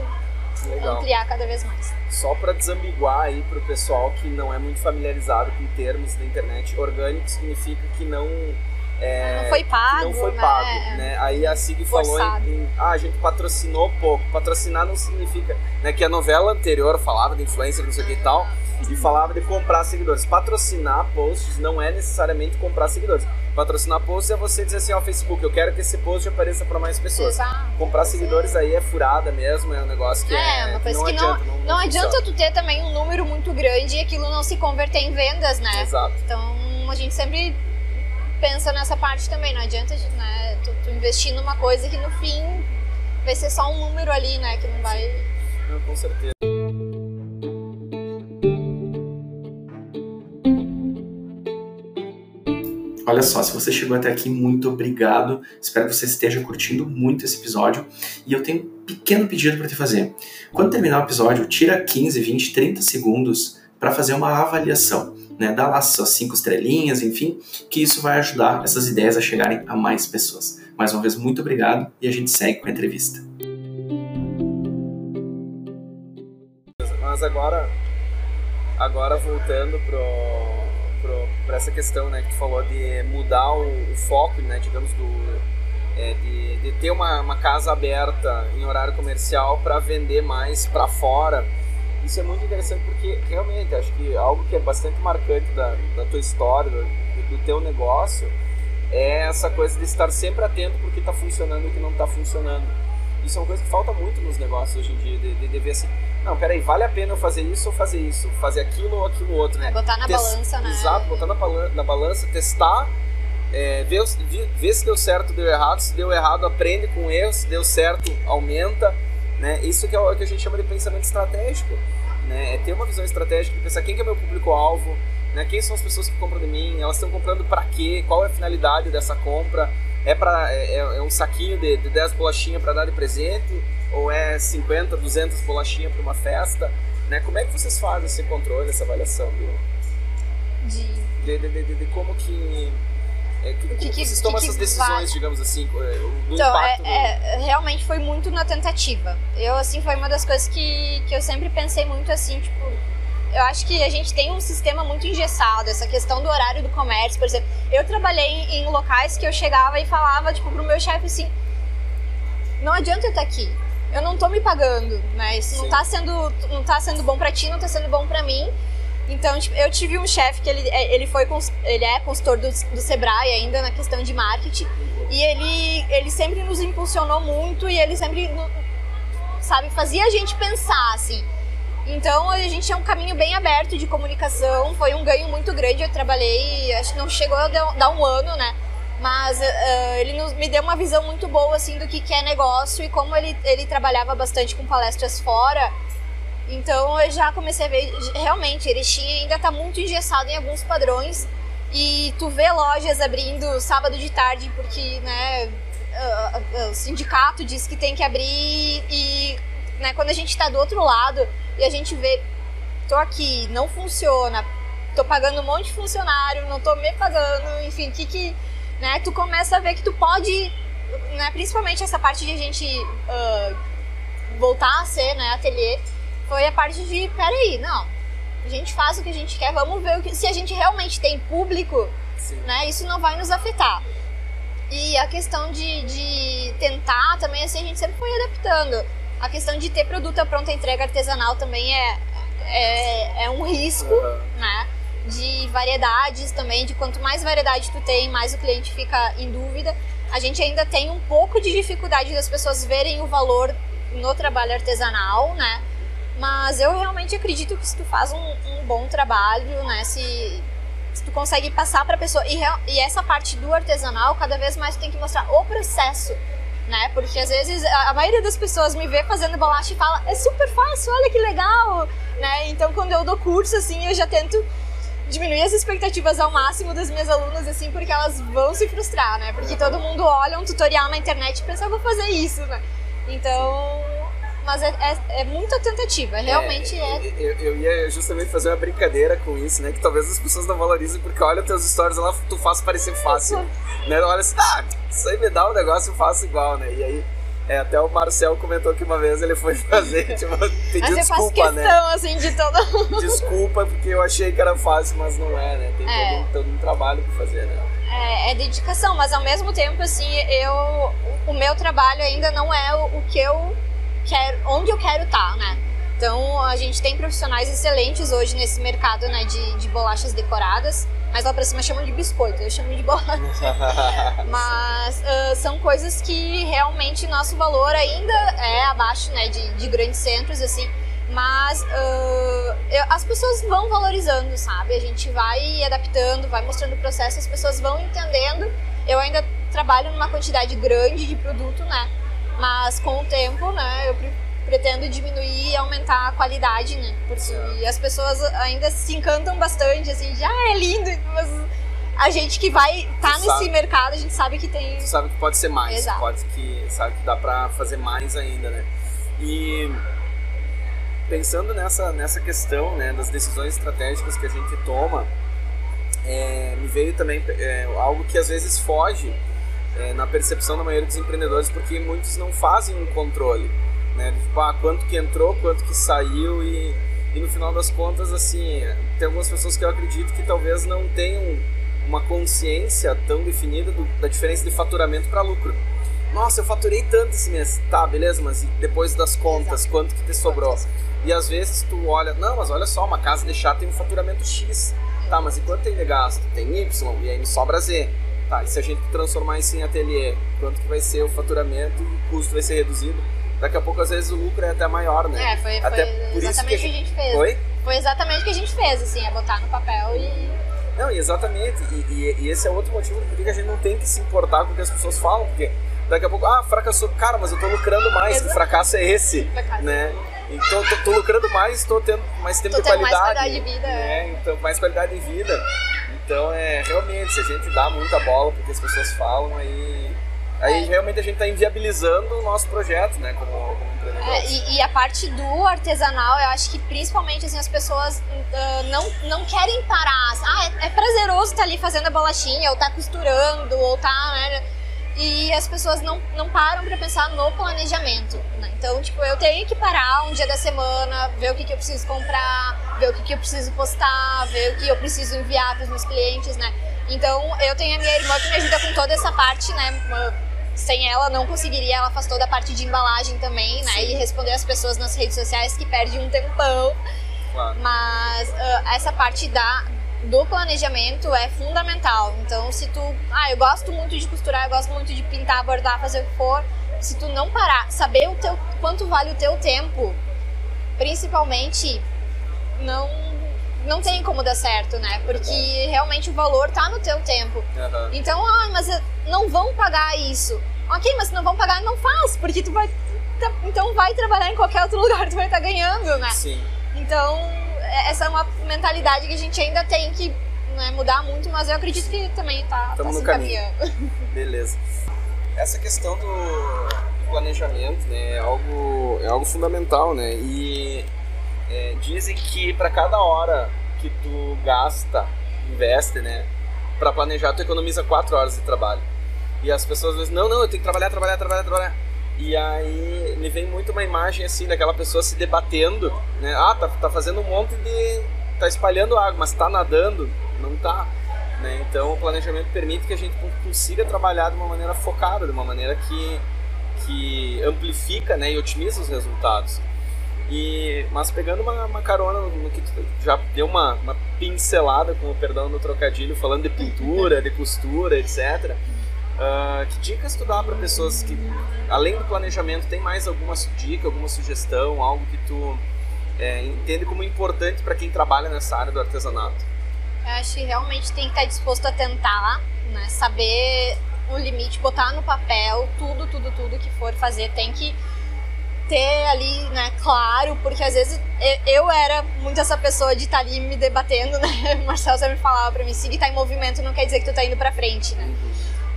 Legal. ampliar cada vez mais. Só para desambiguar aí para o pessoal que não é muito familiarizado com termos da internet, orgânico significa que não é, não foi pago, não foi né? pago, né? Aí a Sig falou em, em, ah, a gente patrocinou pouco. Patrocinar não significa, né, que a novela anterior falava de influencer, não sei o que e tal, e falava de comprar seguidores. Patrocinar posts não é necessariamente comprar seguidores. Patrocinar posts é você dizer assim ao Facebook, eu quero que esse post apareça para mais pessoas. Exato. Comprar seguidores aí é furada mesmo, é um negócio que é, é uma coisa que não, que não, não, não adianta tu ter também um número muito grande e aquilo não se converter em vendas, né? Exato. Então a gente sempre pensa nessa parte também. Não adianta né, tu, tu, investir numa coisa que no fim vai ser só um número ali, né? Que não vai. Não, com certeza. Olha só, se você chegou até aqui, muito obrigado. Espero que você esteja curtindo muito esse episódio. E eu tenho um pequeno pedido para te fazer. Quando terminar o episódio, tira 15, 20, 30 segundos para fazer uma avaliação né, dá lá suas cinco estrelinhas, enfim, que isso vai ajudar essas ideias a chegarem a mais pessoas. Mais uma vez, muito obrigado e a gente segue com a entrevista. Mas agora, agora voltando para essa questão né, que tu falou de mudar o, o foco, né, digamos, do, é, de, de, ter uma, uma casa aberta em horário comercial para vender mais para fora. Isso é muito interessante porque realmente acho que algo que é bastante marcante da, da tua história, do, do teu negócio, é essa coisa de estar sempre atento porque está funcionando e o que não está funcionando. Isso é uma coisa que falta muito nos negócios hoje em dia, de, de, de, ver assim, não, peraí, vale a pena eu fazer isso ou fazer isso, fazer aquilo ou aquilo outro, né? É botar na balança, né? Exato, botar na, na balança, testar, é, ver, ver se deu certo, deu errado, se deu errado, aprende com erros, se deu certo, aumenta, né? Isso que é o que a gente chama de pensamento estratégico, né? É ter uma visão estratégica, pensar quem que é meu público-alvo, né? Quem são as pessoas que compram de mim, elas estão comprando para quê, qual é a finalidade dessa compra, é, pra, é, é, é um saquinho de, de 10 bolachinhas para dar de presente? Ou é 50, 200 bolachinhas para uma festa? Né? Como é que vocês fazem esse controle, essa avaliação? Do... De... De, de, de, de como que é, que, que, que, vocês tomam que, essas decisões, digamos assim, do então, impacto? É, é, realmente foi muito na tentativa. Eu, assim, foi uma das coisas que, que eu sempre pensei muito assim, tipo, eu acho que a gente tem um sistema muito engessado, essa questão do horário do comércio, por exemplo. Eu trabalhei em, em locais que eu chegava e falava, tipo, pro meu chefe assim: não adianta eu estar aqui, eu não tô me pagando, né? Isso não tá sendo, não tá sendo bom para ti, não tá sendo bom para mim. Então, tipo, eu tive um chefe que ele, é, ele foi ele é consultor do, do Sebrae ainda na questão de marketing e ele ele sempre nos impulsionou muito e ele sempre sabe fazia a gente pensar assim então a gente tinha um caminho bem aberto de comunicação, foi um ganho muito grande. Eu trabalhei, acho que não chegou a dar um ano, né? Mas uh, ele nos, me deu uma visão muito boa assim do que, que é negócio e como ele, ele trabalhava bastante com palestras fora. Então eu já comecei a ver, realmente, Erechim ainda está muito engessado em alguns padrões. E tu vê lojas abrindo sábado de tarde porque né, o sindicato diz que tem que abrir e né, quando a gente está do outro lado e a gente vê, tô aqui, não funciona, tô pagando um monte de funcionário, não tô me pagando, enfim, que que, né, tu começa a ver que tu pode, né, principalmente essa parte de a gente uh, voltar a ser, né, ateliê, foi a parte de, peraí, não, a gente faz o que a gente quer, vamos ver o que, se a gente realmente tem público, Sim. né, isso não vai nos afetar. E a questão de, de tentar também, assim, a gente sempre foi adaptando a questão de ter produto à pronta entrega artesanal também é, é, é um risco, uhum. né? De variedades também, de quanto mais variedade tu tem, mais o cliente fica em dúvida. A gente ainda tem um pouco de dificuldade das pessoas verem o valor no trabalho artesanal, né? Mas eu realmente acredito que se tu faz um, um bom trabalho, né? Se, se tu consegue passar para a pessoa. E, e essa parte do artesanal, cada vez mais tu tem que mostrar o processo né? Porque às vezes a, maioria das pessoas me vê fazendo bolacha e fala, é super fácil, olha que legal, né? Então quando eu dou curso, assim, eu já tento diminuir as expectativas ao máximo das minhas alunas, assim, porque elas vão se frustrar, né? Porque todo mundo olha um tutorial na internet e pensa, eu vou fazer isso, né? Então, mas é, é, é muita tentativa, realmente é. é... Eu, eu, ia justamente fazer uma brincadeira com isso, né? Que talvez as pessoas não valorizem, porque olha teus stories lá, tu faz parecer fácil. né? Olha assim, ah, isso aí me dá um negócio, eu faço igual, né? E aí. É, até o Marcel comentou que uma vez ele foi fazer, tipo, pediu mas desculpa, questão, né? assim, de todo Desculpa, porque eu achei que era fácil, mas não é, né? Tem é. Todo, todo um trabalho pra fazer, né? É, é, dedicação, mas ao mesmo tempo, assim, eu... O meu trabalho ainda não é o, o que eu quero, onde eu quero estar, tá, né? Então a gente tem profissionais excelentes hoje nesse mercado né, de, de bolachas decoradas, mas lá pra cima chamam de biscoito, eu chamo de bolacha. mas uh, são coisas que realmente nosso valor ainda é abaixo né, de, de grandes centros, assim. Mas uh, eu, as pessoas vão valorizando, sabe? A gente vai adaptando, vai mostrando o processo, as pessoas vão entendendo. Eu ainda trabalho numa quantidade grande de produto, né? Mas com o tempo, né, eu pretendo diminuir e aumentar a qualidade, né? Porque as pessoas ainda se encantam bastante, assim, de, ah, é lindo, mas a gente que vai estar tá nesse sabe, mercado, a gente sabe que tem. Tu sabe que pode ser mais. Exato. Pode que, sabe que dá pra fazer mais ainda, né? E pensando nessa, nessa questão, né, das decisões estratégicas que a gente toma, é, me veio também é, algo que às vezes foge é, na percepção da maioria dos empreendedores, porque muitos não fazem um controle, né? Tipo, ah, quanto que entrou, quanto que saiu e, e no final das contas, assim, tem algumas pessoas que eu acredito que talvez não tenham uma consciência tão definida do, da diferença de faturamento para lucro. Nossa, eu faturei tanto esse mês. Tá, beleza, mas depois das contas, Exato. quanto que te sobrou? E às vezes tu olha, não, mas olha só, uma casa de chá tem um faturamento X. Tá, mas e quanto tem de gasto? Tem Y, e aí me sobra Z. Tá, e se a gente transformar isso em ateliê, quanto que vai ser o faturamento e o custo vai ser reduzido? Daqui a pouco, às vezes, o lucro é até maior, né? É, foi, até foi por exatamente o que, a gente fez. Foi? Foi exatamente o que a gente fez, assim, é botar no papel e... Não, exatamente. E, e, e esse é outro motivo por que a gente não tem que se importar com o que as pessoas falam, porque daqui a pouco, ah, fracassou. Cara, mas eu tô lucrando mais, Exato. que fracasso é esse, fracasso. né? Então, tô, tô, lucrando mais, estou tendo mais tempo tô de qualidade. mais qualidade de vida. Né? Então, mais qualidade de vida. Então, é, realmente, se a gente dá muita bola porque as pessoas falam, aí, aí realmente a gente está inviabilizando o nosso projeto, né, como, como. É, e, e, a parte do artesanal, eu acho que principalmente, assim, as pessoas uh, não, não querem parar. Ah, é, é prazeroso estar tá ali fazendo a bolachinha, ou tá costurando, ou tá, né, e as pessoas não, não param para pensar no planejamento. Né? Então, tipo, eu tenho que parar um dia da semana, ver o que, que eu preciso comprar, ver o que, que eu preciso postar, ver o que eu preciso enviar para os meus clientes, né? Então, eu tenho a minha irmã que me ajuda com toda essa parte, né? Sem ela, não conseguiria. Ela faz toda a parte de embalagem também, né? E responder as pessoas nas redes sociais, que perde um tempão. Claro. Mas uh, essa parte da, do planejamento é fundamental. Então, se tu, ah, eu gosto muito de costurar, eu gosto muito de pintar, bordar, fazer o que for, se tu não parar, saber o teu quanto vale o teu tempo, principalmente não não tem como dar certo, né? Porque realmente o valor tá no teu tempo. Uhum. Então, ah, mas não vão pagar isso. OK, mas se não vão pagar, não faz, porque tu vai então vai trabalhar em qualquer outro lugar, tu vai estar tá ganhando, né? Sim. Então, é, essa é uma mentalidade que a gente ainda tem que né, mudar muito, mas eu acredito que também tá, tá se encaminhando. Beleza. Essa questão do planejamento né, é, algo, é algo fundamental, né? E é, dizem que para cada hora que tu gasta, investe, né? Para planejar, tu economiza 4 horas de trabalho. E as pessoas dizem, não, não, eu tenho que trabalhar, trabalhar, trabalhar, trabalhar. E aí me vem muito uma imagem assim daquela pessoa se debatendo, né? Ah, tá, tá fazendo um monte de. Tá espalhando água, mas tá nadando? Não tá. Né? Então o planejamento permite que a gente consiga trabalhar de uma maneira focada, de uma maneira que, que amplifica né, e otimiza os resultados. E, mas pegando uma, uma carona no que já deu uma, uma pincelada, com o perdão do trocadilho, falando de pintura, de costura, etc. Uh, que dicas tu dá para pessoas que, além do planejamento, tem mais alguma dica, alguma sugestão, algo que tu é, entende como importante para quem trabalha nessa área do artesanato? Eu acho que realmente tem que estar disposto a tentar, né? saber o limite, botar no papel tudo, tudo, tudo que for fazer. Tem que ter ali, né, claro, porque às vezes eu era muito essa pessoa de estar ali me debatendo, né? O Marcelo sempre falava para mim, se tá em movimento não quer dizer que tu tá indo para frente, né?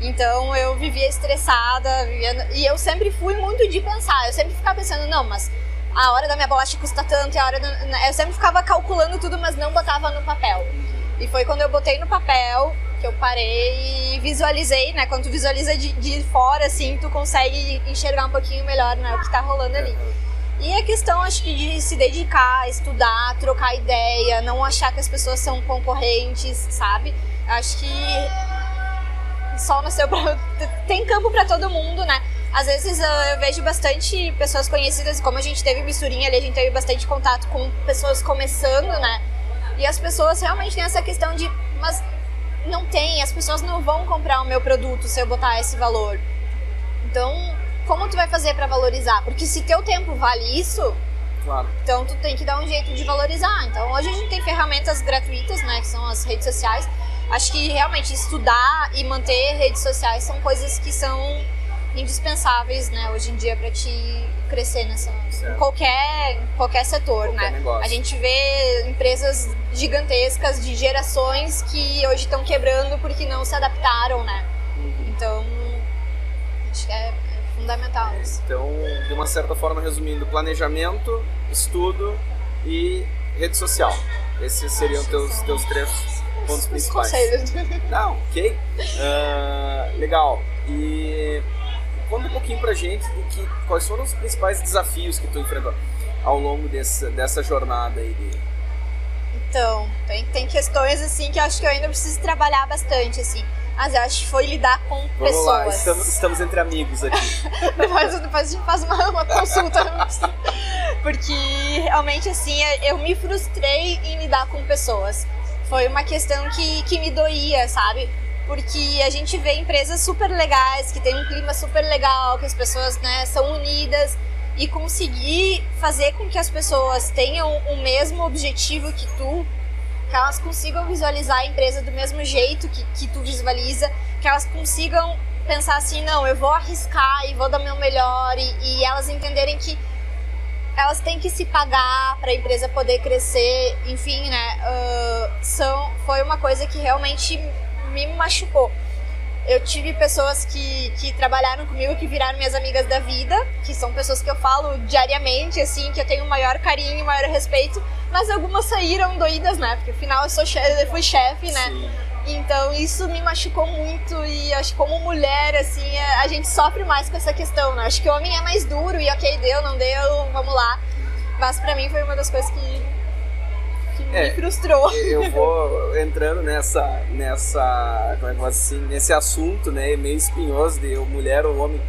Então eu vivia estressada, vivia... e eu sempre fui muito de pensar. Eu sempre ficava pensando, não, mas a hora da minha bolacha custa tanto, a hora da... Né, eu sempre ficava calculando tudo, mas não botava no papel. E foi quando eu botei no papel que eu parei e visualizei, né? Quando tu visualiza de, de fora, assim, tu consegue enxergar um pouquinho melhor né, o que tá rolando ali. E a questão, acho que, de se dedicar, estudar, trocar ideia, não achar que as pessoas são concorrentes, sabe? Acho que sol nasceu pra. Tem campo para todo mundo, né? Às vezes eu vejo bastante pessoas conhecidas, como a gente teve misturinha ali, a gente teve bastante contato com pessoas começando, né? E as pessoas realmente têm essa questão de, mas não tem, as pessoas não vão comprar o meu produto se eu botar esse valor. Então, como tu vai fazer para valorizar? Porque se teu tempo vale isso, claro. então tu tem que dar um jeito de valorizar. Então, hoje a gente tem ferramentas gratuitas, né, que são as redes sociais, acho que realmente estudar e manter redes sociais são coisas que são indispensáveis, né, hoje em dia para te crescer nessa em qualquer qualquer setor, qualquer né? Negócio. A gente vê empresas gigantescas de gerações que hoje estão quebrando porque não se adaptaram, né? Uhum. Então, acho que é, é fundamental isso. Então, de uma certa forma, resumindo, planejamento, estudo e rede social. Esses seriam teus, teus três pontos os principais. conselhos. Não, ok. Ah, legal. E conta um pouquinho pra gente de que, quais foram os principais desafios que tu enfrentou ao longo dessa, dessa jornada aí de... Então, tem, tem questões assim que eu acho que eu ainda preciso trabalhar bastante, assim. Mas eu acho que foi lidar com Vamos pessoas. lá, estamos, estamos entre amigos aqui. depois, depois a gente faz uma, uma consulta. Porque realmente, assim, eu me frustrei em lidar com pessoas. Foi uma questão que, que me doía, sabe? Porque a gente vê empresas super legais, que tem um clima super legal, que as pessoas né, são unidas. E conseguir fazer com que as pessoas tenham o mesmo objetivo que tu, que elas consigam visualizar a empresa do mesmo jeito que, que tu visualiza, que elas consigam pensar assim, não, eu vou arriscar e vou dar meu melhor e, e elas entenderem que elas têm que se pagar para a empresa poder crescer, enfim, né? Uh, são, foi uma coisa que realmente me machucou. Eu tive pessoas que, que trabalharam comigo, que viraram minhas amigas da vida, que são pessoas que eu falo diariamente, assim, que eu tenho maior carinho e maior respeito, mas algumas saíram doídas, né? Porque afinal eu, sou chefe, eu fui chefe, né? Sim. Então isso me machucou muito e acho que como mulher, assim, a gente sofre mais com essa questão, né? Acho que o homem é mais duro e ok, deu, não deu, vamos lá. Mas pra mim foi uma das coisas que, que É, me frustrou. Eu vou entrando nessa, nessa, como é que eu assim, nesse assunto, né, meio espinhoso de mulher ou homem.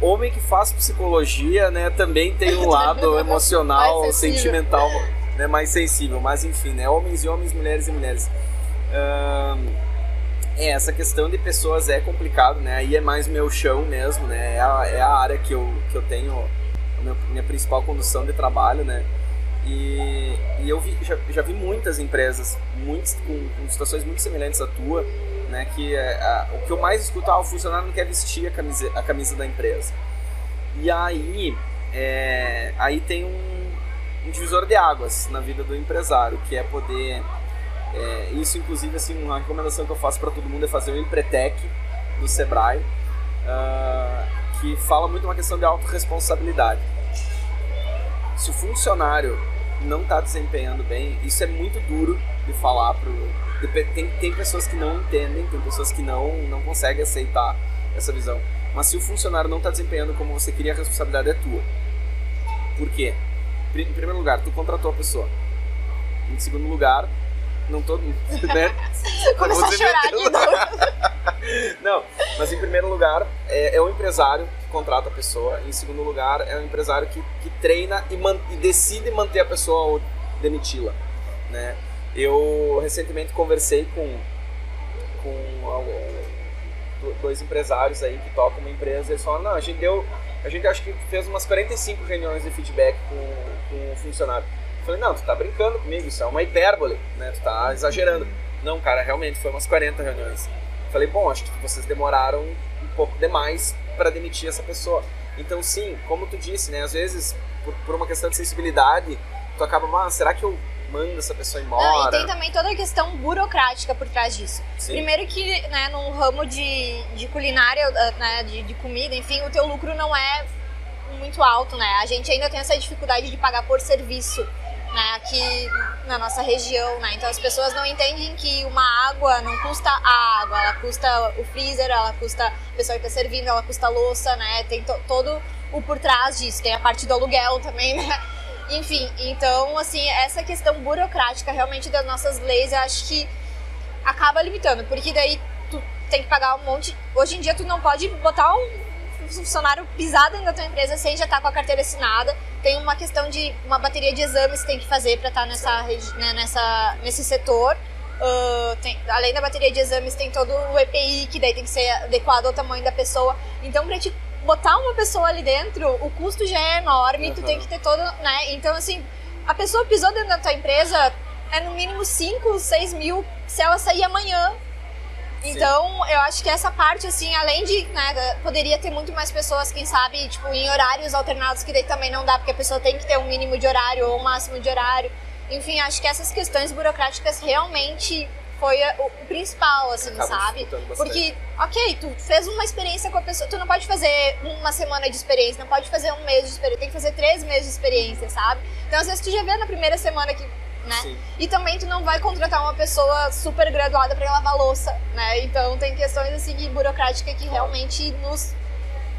Homem que faz psicologia, né, também tem um lado emocional, sentimental, né, mais sensível. Mas enfim, né, homens e homens, mulheres e mulheres. Ahn, é, essa questão de pessoas é complicado, né, aí é mais meu chão mesmo, né, é a, é a área que eu, que eu tenho, a minha, minha principal condução de trabalho, né, e, e eu vi, já, já vi muitas empresas muitas, com, com situações muito semelhantes à tua, né? Que é, a- o que eu mais escuto é ah, o funcionário não quer vestir a camisa, a camisa da empresa. E aí, é, aí tem um, um divisor de águas na vida do empresário, que é poder. é, isso, inclusive, assim, uma recomendação que eu faço para todo mundo é fazer o Empretec do Sebrae, ah, que fala muito uma questão de autorresponsabilidade se o funcionário não está desempenhando bem, isso é muito duro de falar pro. Tem, tem pessoas que não entendem, tem pessoas que não, não conseguem aceitar essa visão. Mas se o funcionário não está desempenhando como você queria, a responsabilidade é tua. Por quê? Em primeiro lugar, tu contratou a pessoa. Em segundo lugar, não tô. Né? Começou a chorar novo. não, mas em primeiro lugar é, é o empresário contrata a pessoa. Em segundo lugar é o empresário que, que treina e, man- e decide manter a pessoa ou demiti-la, né? Eu recentemente conversei com com dois empresários aí que tocam uma empresa. Eles falaram, não, a gente deu, a gente acho que fez umas 45 reuniões de feedback com, com o funcionário. Eu falei, não, tu tá brincando comigo, isso é uma hipérbole, né? Tu tá exagerando. Não, cara, realmente foi umas 40 reuniões. Falei, bom, acho que vocês demoraram um pouco demais para demitir essa pessoa. Então, sim, como tu disse, né? Às vezes, por, por uma questão de sensibilidade, tu acaba, ah, será que eu mando essa pessoa Não, e embora? tem também toda a questão burocrática por trás disso. Sim. Primeiro que, né, num ramo de, de culinária, eh, né, de, de comida, enfim, o teu lucro não é muito alto, né? A gente ainda tem essa dificuldade de pagar por serviço, né, aqui na nossa região, né? Então as pessoas não entendem que uma água não custa a água, ela custa o freezer, ela custa a pessoa que tá servindo, ela custa a louça, né? Tem to- todo o por trás disso, tem a parte do aluguel também, né? Enfim, então, assim, essa questão burocrática realmente das nossas leis, eu acho que acaba limitando, porque daí tu tem que pagar um monte. Hoje em dia, tu não pode botar um funcionário pisar dentro da tua empresa sem já estar com a carteira assinada. Tem uma questão de uma bateria de exames que tem que fazer para estar nessa, regi- né, nessa, nesse setor. Ah, tem- além da bateria de exames, tem todo o EPI, que daí tem que ser adequado ao tamanho da pessoa. Então, pra te botar uma pessoa ali dentro, o custo já é enorme, tu Uhum. tem que ter todo, né? Então, assim, a pessoa pisou dentro da tua empresa, é no mínimo 5, 6 mil se ela sair amanhã. Então, eu acho que essa parte, assim, além de, né, poderia ter muito mais pessoas, quem sabe, tipo, em horários alternados, que daí também não dá, porque a pessoa tem que ter um mínimo de horário ou um máximo de horário. Enfim, acho que essas questões burocráticas realmente foi o principal, assim, Acaba sabe? Porque, ok, tu fez uma experiência com a pessoa, tu não pode fazer uma semana de experiência, não pode fazer um mês de experiência, tem que fazer três meses de experiência, sabe? Então, às vezes, tu já vê na primeira semana que né? Sim. E também tu não vai contratar uma pessoa super graduada para lavar louça, né? Então tem questões assim burocráticas que realmente nos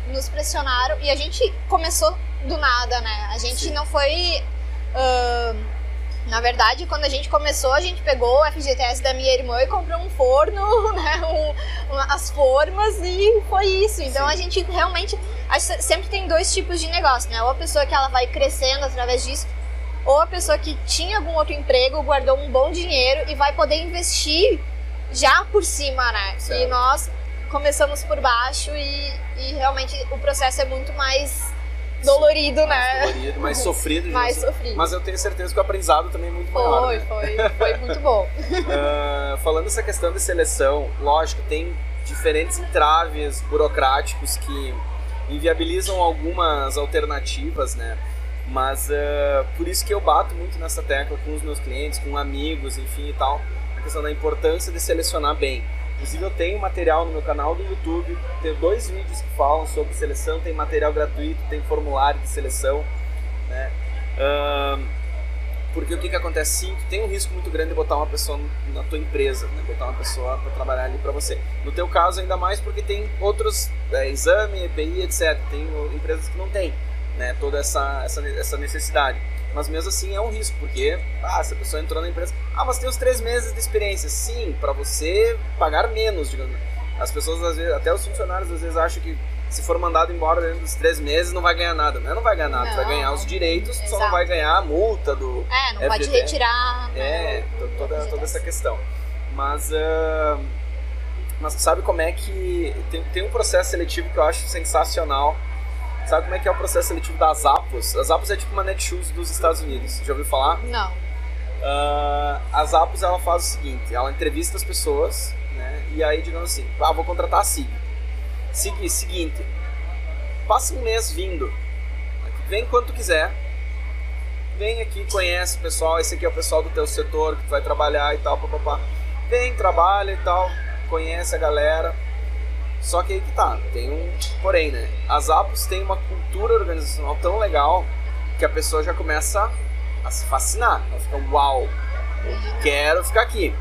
nos pressionaram e a gente começou do nada, né? A gente Sim. não foi uh, na verdade, quando a gente começou, a gente pegou o FGTS da minha irmã e comprou um forno, né, um, as formas e foi isso. Então Sim. a gente realmente sempre tem dois tipos de negócio, né? Ou a pessoa que ela vai crescendo através disso, ou a pessoa que tinha algum outro emprego, guardou um bom dinheiro e vai poder investir já por cima, né? Certo. E nós começamos por baixo e, e realmente o processo é muito mais dolorido, mais né? Dolorido, mais sofrido. mais sofrido. Mas eu tenho certeza que o aprendizado também é muito maior. Foi, né? foi, foi muito bom. uh, falando essa questão de seleção, lógico, tem diferentes entraves burocráticos que inviabilizam algumas alternativas, né? Mas uh, por isso que eu bato muito nessa tecla com os meus clientes, com amigos, enfim e tal, a questão da importância de selecionar bem. Inclusive eu tenho material no meu canal do YouTube, tenho dois vídeos que falam sobre seleção, tem material gratuito, tem formulário de seleção, né? Um, porque o que que acontece? Sim, tem um risco muito grande de botar uma pessoa na tua empresa, né? botar uma pessoa para trabalhar ali para você. No teu caso ainda mais porque tem outros é, exame, EPI, etc. Tem empresas que não têm, né? Toda essa, essa, essa necessidade. Mas mesmo assim é um risco, porque ah, se a pessoa entrou na empresa, ah, mas tem os três meses de experiência. Sim, para você pagar menos, digamos. As pessoas, às vezes, até os funcionários, às vezes acham que se for mandado embora dentro dos três meses, não vai ganhar nada. Não, não vai ganhar nada, não, vai ganhar os direitos, exato. só não vai ganhar a multa do. É, não pode retirar. É, toda, toda essa questão. Mas. Uh, mas sabe como é que. Tem, tem um processo seletivo que eu acho sensacional Sabe como é que é o processo seletivo das Apos? As Apos é tipo uma Netshoes dos Estados Unidos. Já ouviu falar? Não. Uh, as Apos ela faz o seguinte: ela entrevista as pessoas, né? E aí, digamos assim, ah, vou contratar a SIG. SIG, seguinte, passa um mês vindo, vem quando quiser, vem aqui, conhece o pessoal, esse aqui é o pessoal do teu setor que tu vai trabalhar e tal, papapá. Vem, trabalha e tal, conhece a galera só que aí que tá, tem um porém, né? As Apos têm uma cultura organizacional tão legal que a pessoa já começa a se fascinar. Ela fica, uau, quero ficar aqui.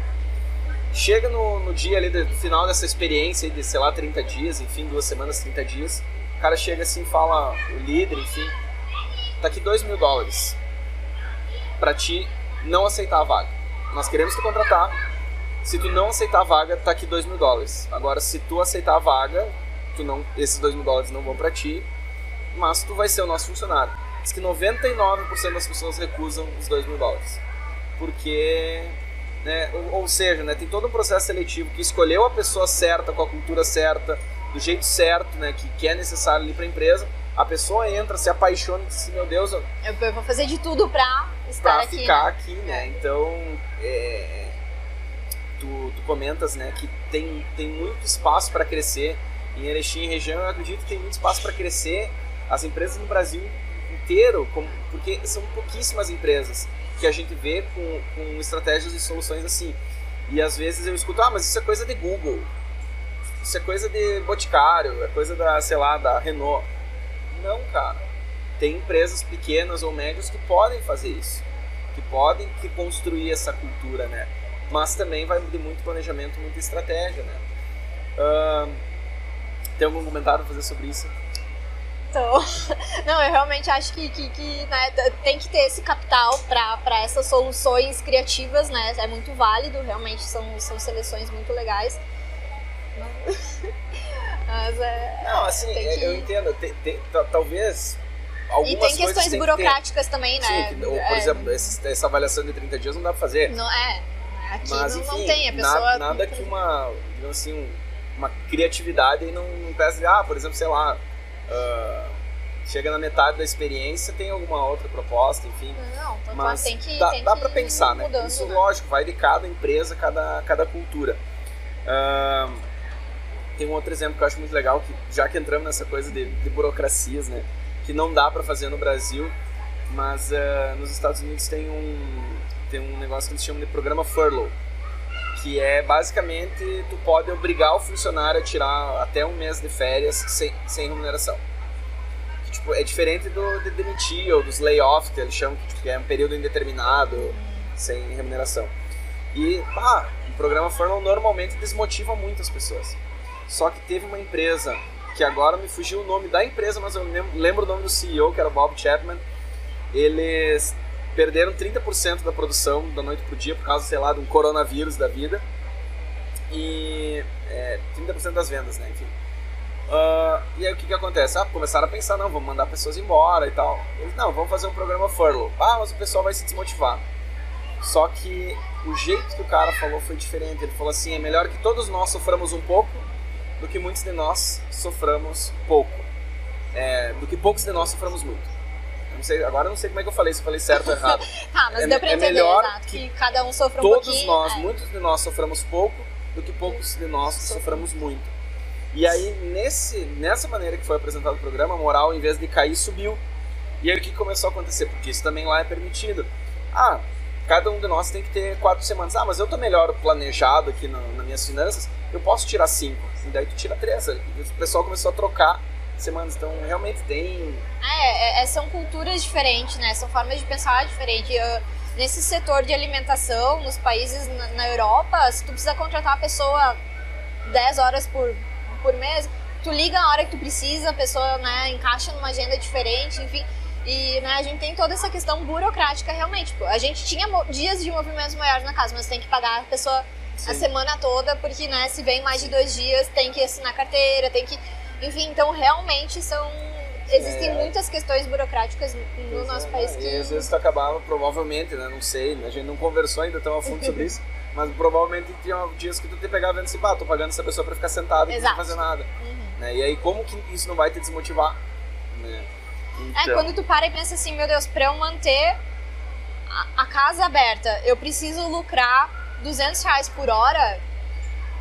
Chega no, no dia ali do final dessa experiência de, sei lá, 30 dias, enfim, duas semanas, 30 dias. O cara chega assim fala, o líder, enfim, tá aqui 2 mil dólares pra ti não aceitar a vaga. Nós queremos te contratar, se tu não aceitar a vaga, tá aqui 2 mil dólares. Agora, se tu aceitar a vaga, tu não, esses 2 mil dólares não vão para ti, mas tu vai ser o nosso funcionário. Diz que 99% das pessoas recusam os 2 mil dólares. Porque, né, ou, ou, seja, né, tem todo um processo seletivo que escolheu a pessoa certa, com a cultura certa, do jeito certo, né, que, que é necessário ali para a empresa. A pessoa entra, se apaixona e diz assim, meu Deus, eu, eu vou fazer de tudo para estar pra aqui. ficar né? aqui, né? Então, é, tu, tu comentas, né, que tem, tem muito espaço para crescer em Erechim região, eu acredito que tem muito espaço para crescer. As empresas no Brasil inteiro, porque são pouquíssimas empresas que a gente vê com, com estratégias e soluções assim. E às vezes eu escuto, ah, mas isso é coisa de Google, isso é coisa de Boticário, é coisa da, sei lá, da Renault. Não, cara. Tem empresas pequenas ou médias que podem fazer isso, que podem que construir essa cultura, né? Mas também vai de muito planejamento, muita estratégia, né? Uh, tem algum comentário a fazer sobre isso? Tô. Não, eu realmente acho que, que, que né, tem que ter esse capital para essas soluções criativas, né? É muito válido, realmente são, são seleções muito legais. Mas é. Não, assim, que... eu entendo. Tem, tem, talvez e tem questões burocráticas também, né? Sim, que, ou, por é... exemplo, essa avaliação de 30 dias não dá pra fazer. Não, é, Aqui Mas, não, enfim, não tem, a pessoa... Nada, nada que uma, digamos assim, uma criatividade não, não peça, ah, por exemplo, sei lá, uh, chega na metade da experiência, tem alguma outra proposta, enfim. Não, então mas tem que dá, tem dá para pensar, né? Mudando, Isso, né? lógico, vai de cada empresa, cada, cada cultura. Uh, tem um outro exemplo que eu acho muito legal, que já que entramos nessa coisa de, de burocracias, né? Que não dá para fazer no Brasil, mas uh, nos Estados Unidos tem um tem um negócio que eles chamam de programa furlough, que é basicamente tu pode obrigar o funcionário a tirar até um mês de férias sem, sem remuneração. Que, tipo, é diferente do de demitir ou dos layoff, que eles chamam que é um período indeterminado, sem remuneração. E, o programa Furlough normalmente desmotiva muitas pessoas. Só que teve uma empresa, que agora me fugiu o nome da empresa, mas eu lembro o nome do CEO, que era Bob Chapman. Eles perderam 30% da produção da noite pro dia por causa, sei lá, de um coronavírus da vida. E é, 30% das vendas, né? Enfim. Uh, e aí o que que acontece? Ah, começaram a pensar, não, vamos mandar pessoas embora e tal. Eles, não, vamos fazer um programa furlough. Ah, mas o pessoal vai se desmotivar. Só que o jeito que o cara falou foi diferente. Ele falou assim, é melhor que todos nós soframos um pouco do que muitos de nós soframos pouco. É, do que poucos de nós soframos muito. Não sei, agora não sei como é que eu falei, se eu falei certo ou errado. tá, mas é, deu pra é entender, melhor exato, que que, cada um sofre um Todos pouquinho. nós, é. muitos de nós sofremos pouco do que poucos de nós sofremos muito. E aí, nesse, nessa maneira que foi apresentado o programa, a moral, em vez de cair, subiu. E aí o que começou a acontecer? Porque isso também lá é permitido. Ah, cada um de nós tem que ter quatro semanas. Ah, mas eu tô melhor planejado aqui no, nas minhas finanças, eu posso tirar cinco. E daí tu tira três. E o pessoal começou a trocar semanas. Então, realmente tem... É, é, é, são culturas diferentes, né? São formas de pensar diferentes. Nesse setor de alimentação, nos países na, na Europa, se tu precisa contratar uma pessoa 10 horas por, por mês, tu liga a hora que tu precisa, a pessoa né, encaixa numa agenda diferente, enfim. E né, a gente tem toda essa questão burocrática realmente. Tipo, a gente tinha dias de movimentos maiores na casa, mas tem que pagar a pessoa a Sim. semana toda, porque né, se vem mais de dois dias, tem que assinar carteira, tem que. Enfim, então realmente são. Existem É. muitas questões burocráticas no Pois nosso é, país né? que. E às vezes tu acabava, provavelmente, né? Não sei, a gente não conversou ainda tão a fundo sobre isso, mas provavelmente tinha dias que tu te pegava vendo assim, pá, tô pagando essa pessoa pra ficar sentada e não fazer nada. Uhum. Né? E aí, como que isso não vai te desmotivar? Né? É, Então, quando tu para e pensa assim, meu Deus, pra eu manter a, a casa aberta, eu preciso lucrar 200 reais por hora.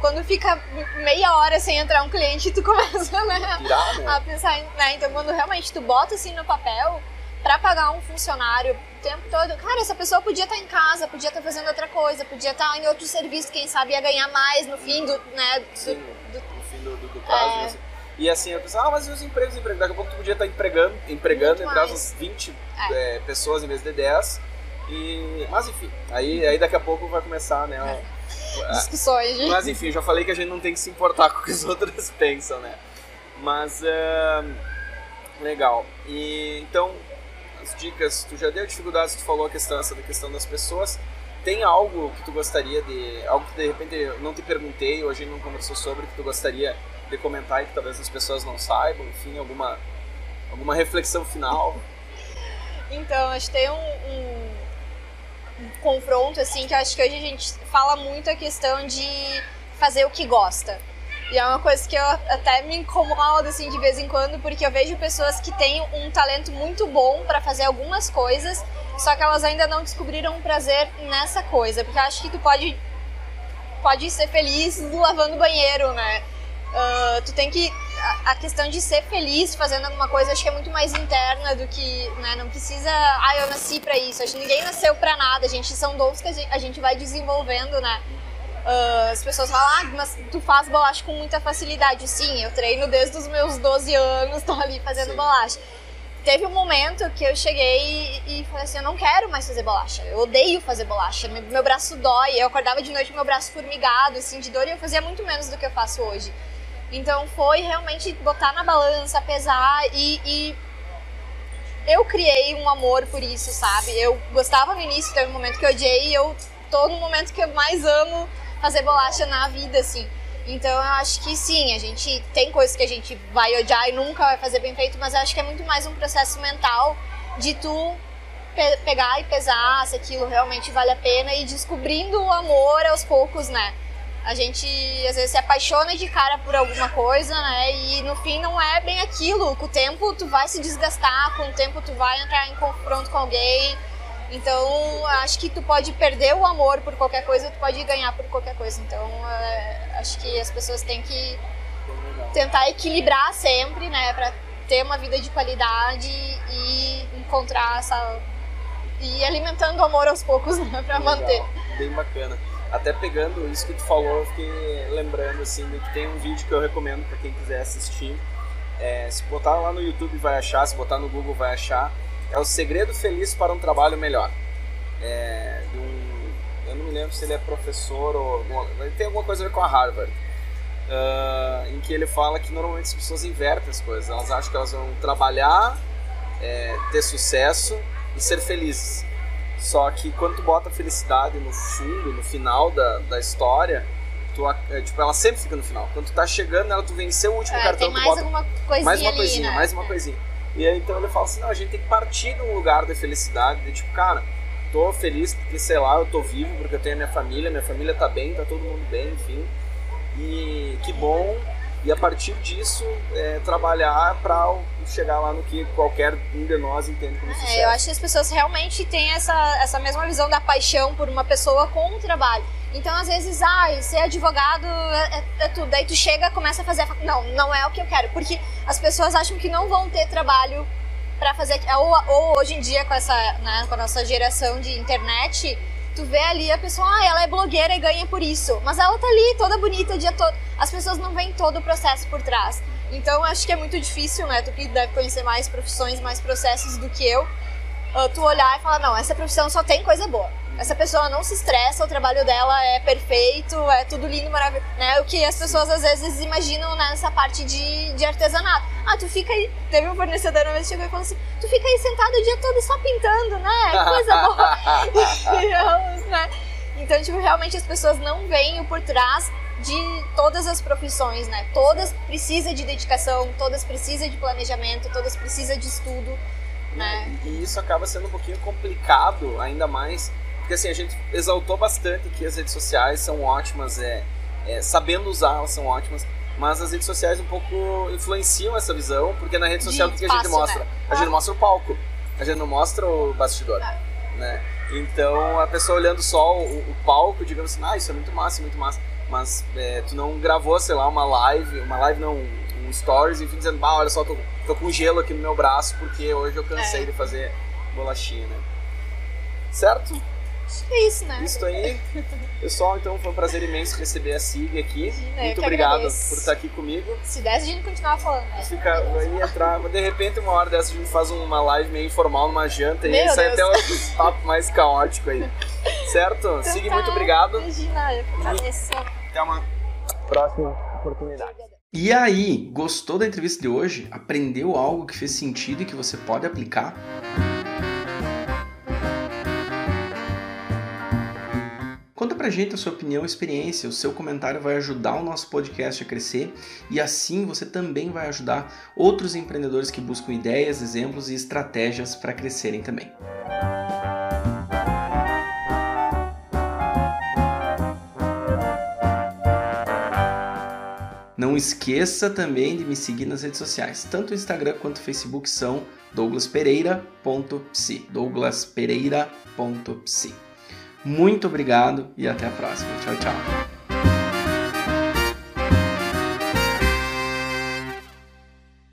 Quando fica meia hora sem entrar um cliente, tu começa né, a pensar em. Né? Então, quando realmente tu bota assim no papel pra pagar um funcionário o tempo todo, cara, essa pessoa podia estar em casa, podia estar fazendo outra coisa, podia estar em outro serviço, quem sabe ia ganhar mais no fim do. Né, do- Sim, do- no fim do, do, do prazo. É. né, assim. E assim, eu pensava, ah, mas e os empregos, empregos? Daqui a pouco tu podia estar empregando, empregando entre as 20 É. é, pessoas em vez de 10. E... Mas enfim, aí, aí daqui a pouco vai começar, né? Discussões de. Mas enfim, já falei que a gente não tem que se importar com o que os outros pensam, né? Mas é, legal. E então, as dicas, tu já deu dificuldades, tu falou a questão essa da questão das pessoas. Tem algo que tu gostaria de. Algo que de repente eu não te perguntei ou a gente não conversou sobre que tu gostaria de comentar e que talvez as pessoas não saibam, enfim, alguma, alguma reflexão final. Então, acho que tem um- um confronto, assim, que acho que hoje a gente fala muito a questão de fazer o que gosta. E é uma coisa que eu até me incomoda, assim, de vez em quando, porque eu vejo pessoas que têm um talento muito bom para fazer algumas coisas, só que elas ainda não descobriram um prazer nessa coisa. Porque eu acho que tu pode, pode ser feliz lavando banheiro, né? Ah, tu tem que. A, a questão de ser feliz fazendo alguma coisa, acho que é muito mais interna do que. Né, não precisa. Ah, eu nasci pra isso. Acho que ninguém nasceu pra nada. A gente são dons que a gente, a gente vai desenvolvendo, né? Ah, as pessoas falam, ah, mas tu faz bolacha com muita facilidade. Sim, eu treino desde os meus 12 anos, tô ali fazendo Sim. bolacha. Teve um momento que eu cheguei e, e falei assim, eu não quero mais fazer bolacha. Eu odeio fazer bolacha. Meu, meu braço dói. Eu acordava de noite com meu braço formigado, assim, de dor, e eu fazia muito menos do que eu faço hoje. Então foi realmente botar na balança, pesar e, e eu criei um amor por isso, sabe? Eu gostava no início, teve um momento que eu odiei e eu tô no momento que eu mais amo fazer bolacha na vida, assim. Então eu acho que sim, a gente tem coisas que a gente vai odiar e nunca vai fazer bem feito, mas eu acho que é muito mais um processo mental de tu pe- pegar e pesar se aquilo realmente vale a pena e descobrindo o amor aos poucos, né? A gente às vezes se apaixona de cara por alguma coisa, né? E no fim não é bem aquilo. Com o tempo tu vai se desgastar, com o tempo tu vai entrar em confronto com alguém. Então acho que tu pode perder o amor por qualquer coisa, tu pode ganhar por qualquer coisa. Então é, acho que as pessoas têm que tentar equilibrar sempre, né, Pra ter uma vida de qualidade e encontrar essa e alimentando o amor aos poucos, né, para Legal, manter. Bem bacana. Até pegando isso que tu falou, eu fiquei lembrando assim de que tem um vídeo que eu recomendo para quem quiser assistir. É, se botar lá no YouTube vai achar, se botar no Google vai achar. É o Segredo Feliz para um Trabalho Melhor. É, de um me lembro se ele é professor ou. Ele tem alguma coisa a ver com a Harvard. Uh, em que ele fala que normalmente as pessoas invertem as coisas. Elas acham que elas vão trabalhar, é, ter sucesso e ser felizes. Só que quando tu bota a felicidade no fundo, no final da, da história, tu, é, tipo, ela sempre fica no final. Quando tu tá chegando nela, tu venceu o último é, cartão, tem mais tu bota alguma coisinha mais uma ali, coisinha, né? mais uma coisinha. E aí então ele fala assim, não, a gente tem que partir de um lugar da felicidade, de tipo, cara, tô feliz porque, sei lá, eu tô vivo, porque eu tenho a minha família, minha família tá bem, tá todo mundo bem, enfim. E que bom. E a partir disso, é, trabalhar para chegar lá no que qualquer um de nós entende como sucesso. É, eu acho que as pessoas realmente têm essa, essa mesma visão da paixão por uma pessoa com o trabalho. Então, às vezes, ah, ser advogado é, é, é tudo. Daí tu chega começa a fazer. A... Não, não é o que eu quero. Porque as pessoas acham que não vão ter trabalho para fazer. Ou, ou hoje em dia, com, essa, né, com a nossa geração de internet, tu vê ali a pessoa, ah, ela é blogueira e ganha por isso. Mas ela tá ali toda bonita o dia todo. As pessoas não veem todo o processo por trás. Então, acho que é muito difícil, né? Tu que deve conhecer mais profissões, mais processos do que eu, uh, tu olhar e falar, não, essa profissão só tem coisa boa essa pessoa não se estressa, o trabalho dela é perfeito, é tudo lindo, maravilhoso, né? O que as pessoas às vezes imaginam nessa parte de, de artesanato. Ah, tu fica aí, teve um fornecedor uma vez chegou e falou assim, tu fica aí sentado o dia todo só pintando, né? Que coisa boa. eu, né? Então, tipo, realmente as pessoas não veem o por trás de todas as profissões, né? Todas precisam de dedicação, todas precisam de planejamento, todas precisam de estudo, né? E isso acaba sendo um pouquinho complicado, ainda mais porque assim, a gente exaltou bastante que as redes sociais são ótimas, é, é sabendo usar elas são ótimas, mas as redes sociais um pouco influenciam essa visão, porque na rede social o que a gente mostra? Né? A gente mostra o palco, a gente não mostra o bastidor, ah. né? Então a pessoa olhando só o, o, palco, digamos assim, ah, isso é muito massa, muito massa, mas é, tu não gravou, sei lá, uma live, uma live não, um stories, enfim, dizendo, ah, olha só, tô, tô com gelo aqui no meu braço porque hoje eu cansei é. de fazer bolachinha, né? Certo? É isso, né? Isso aí. Pessoal, então foi um prazer imenso receber a Sig aqui. Imagina, Muito obrigado agradeço. por estar aqui comigo. Se desse, a gente continuar falando, né? Fica, vai entrar, de repente, uma hora dessa a gente faz uma live meio informal numa janta Meu e sai até um papo mais caótico aí. Certo? Então Sig, tá. muito obrigado. Imagina, eu agradeço. Até uma próxima oportunidade. E aí, gostou da entrevista de hoje? Aprendeu algo que fez sentido e que você pode aplicar? Conta pra gente a sua opinião experiência, o seu comentário vai ajudar o nosso podcast a crescer e assim você também vai ajudar outros empreendedores que buscam ideias, exemplos e estratégias para crescerem também. Não esqueça também de me seguir nas redes sociais, tanto o Instagram quanto o Facebook são douglaspereira.psi, douglaspereira.psi. Muito obrigado e até a próxima. Tchau, tchau.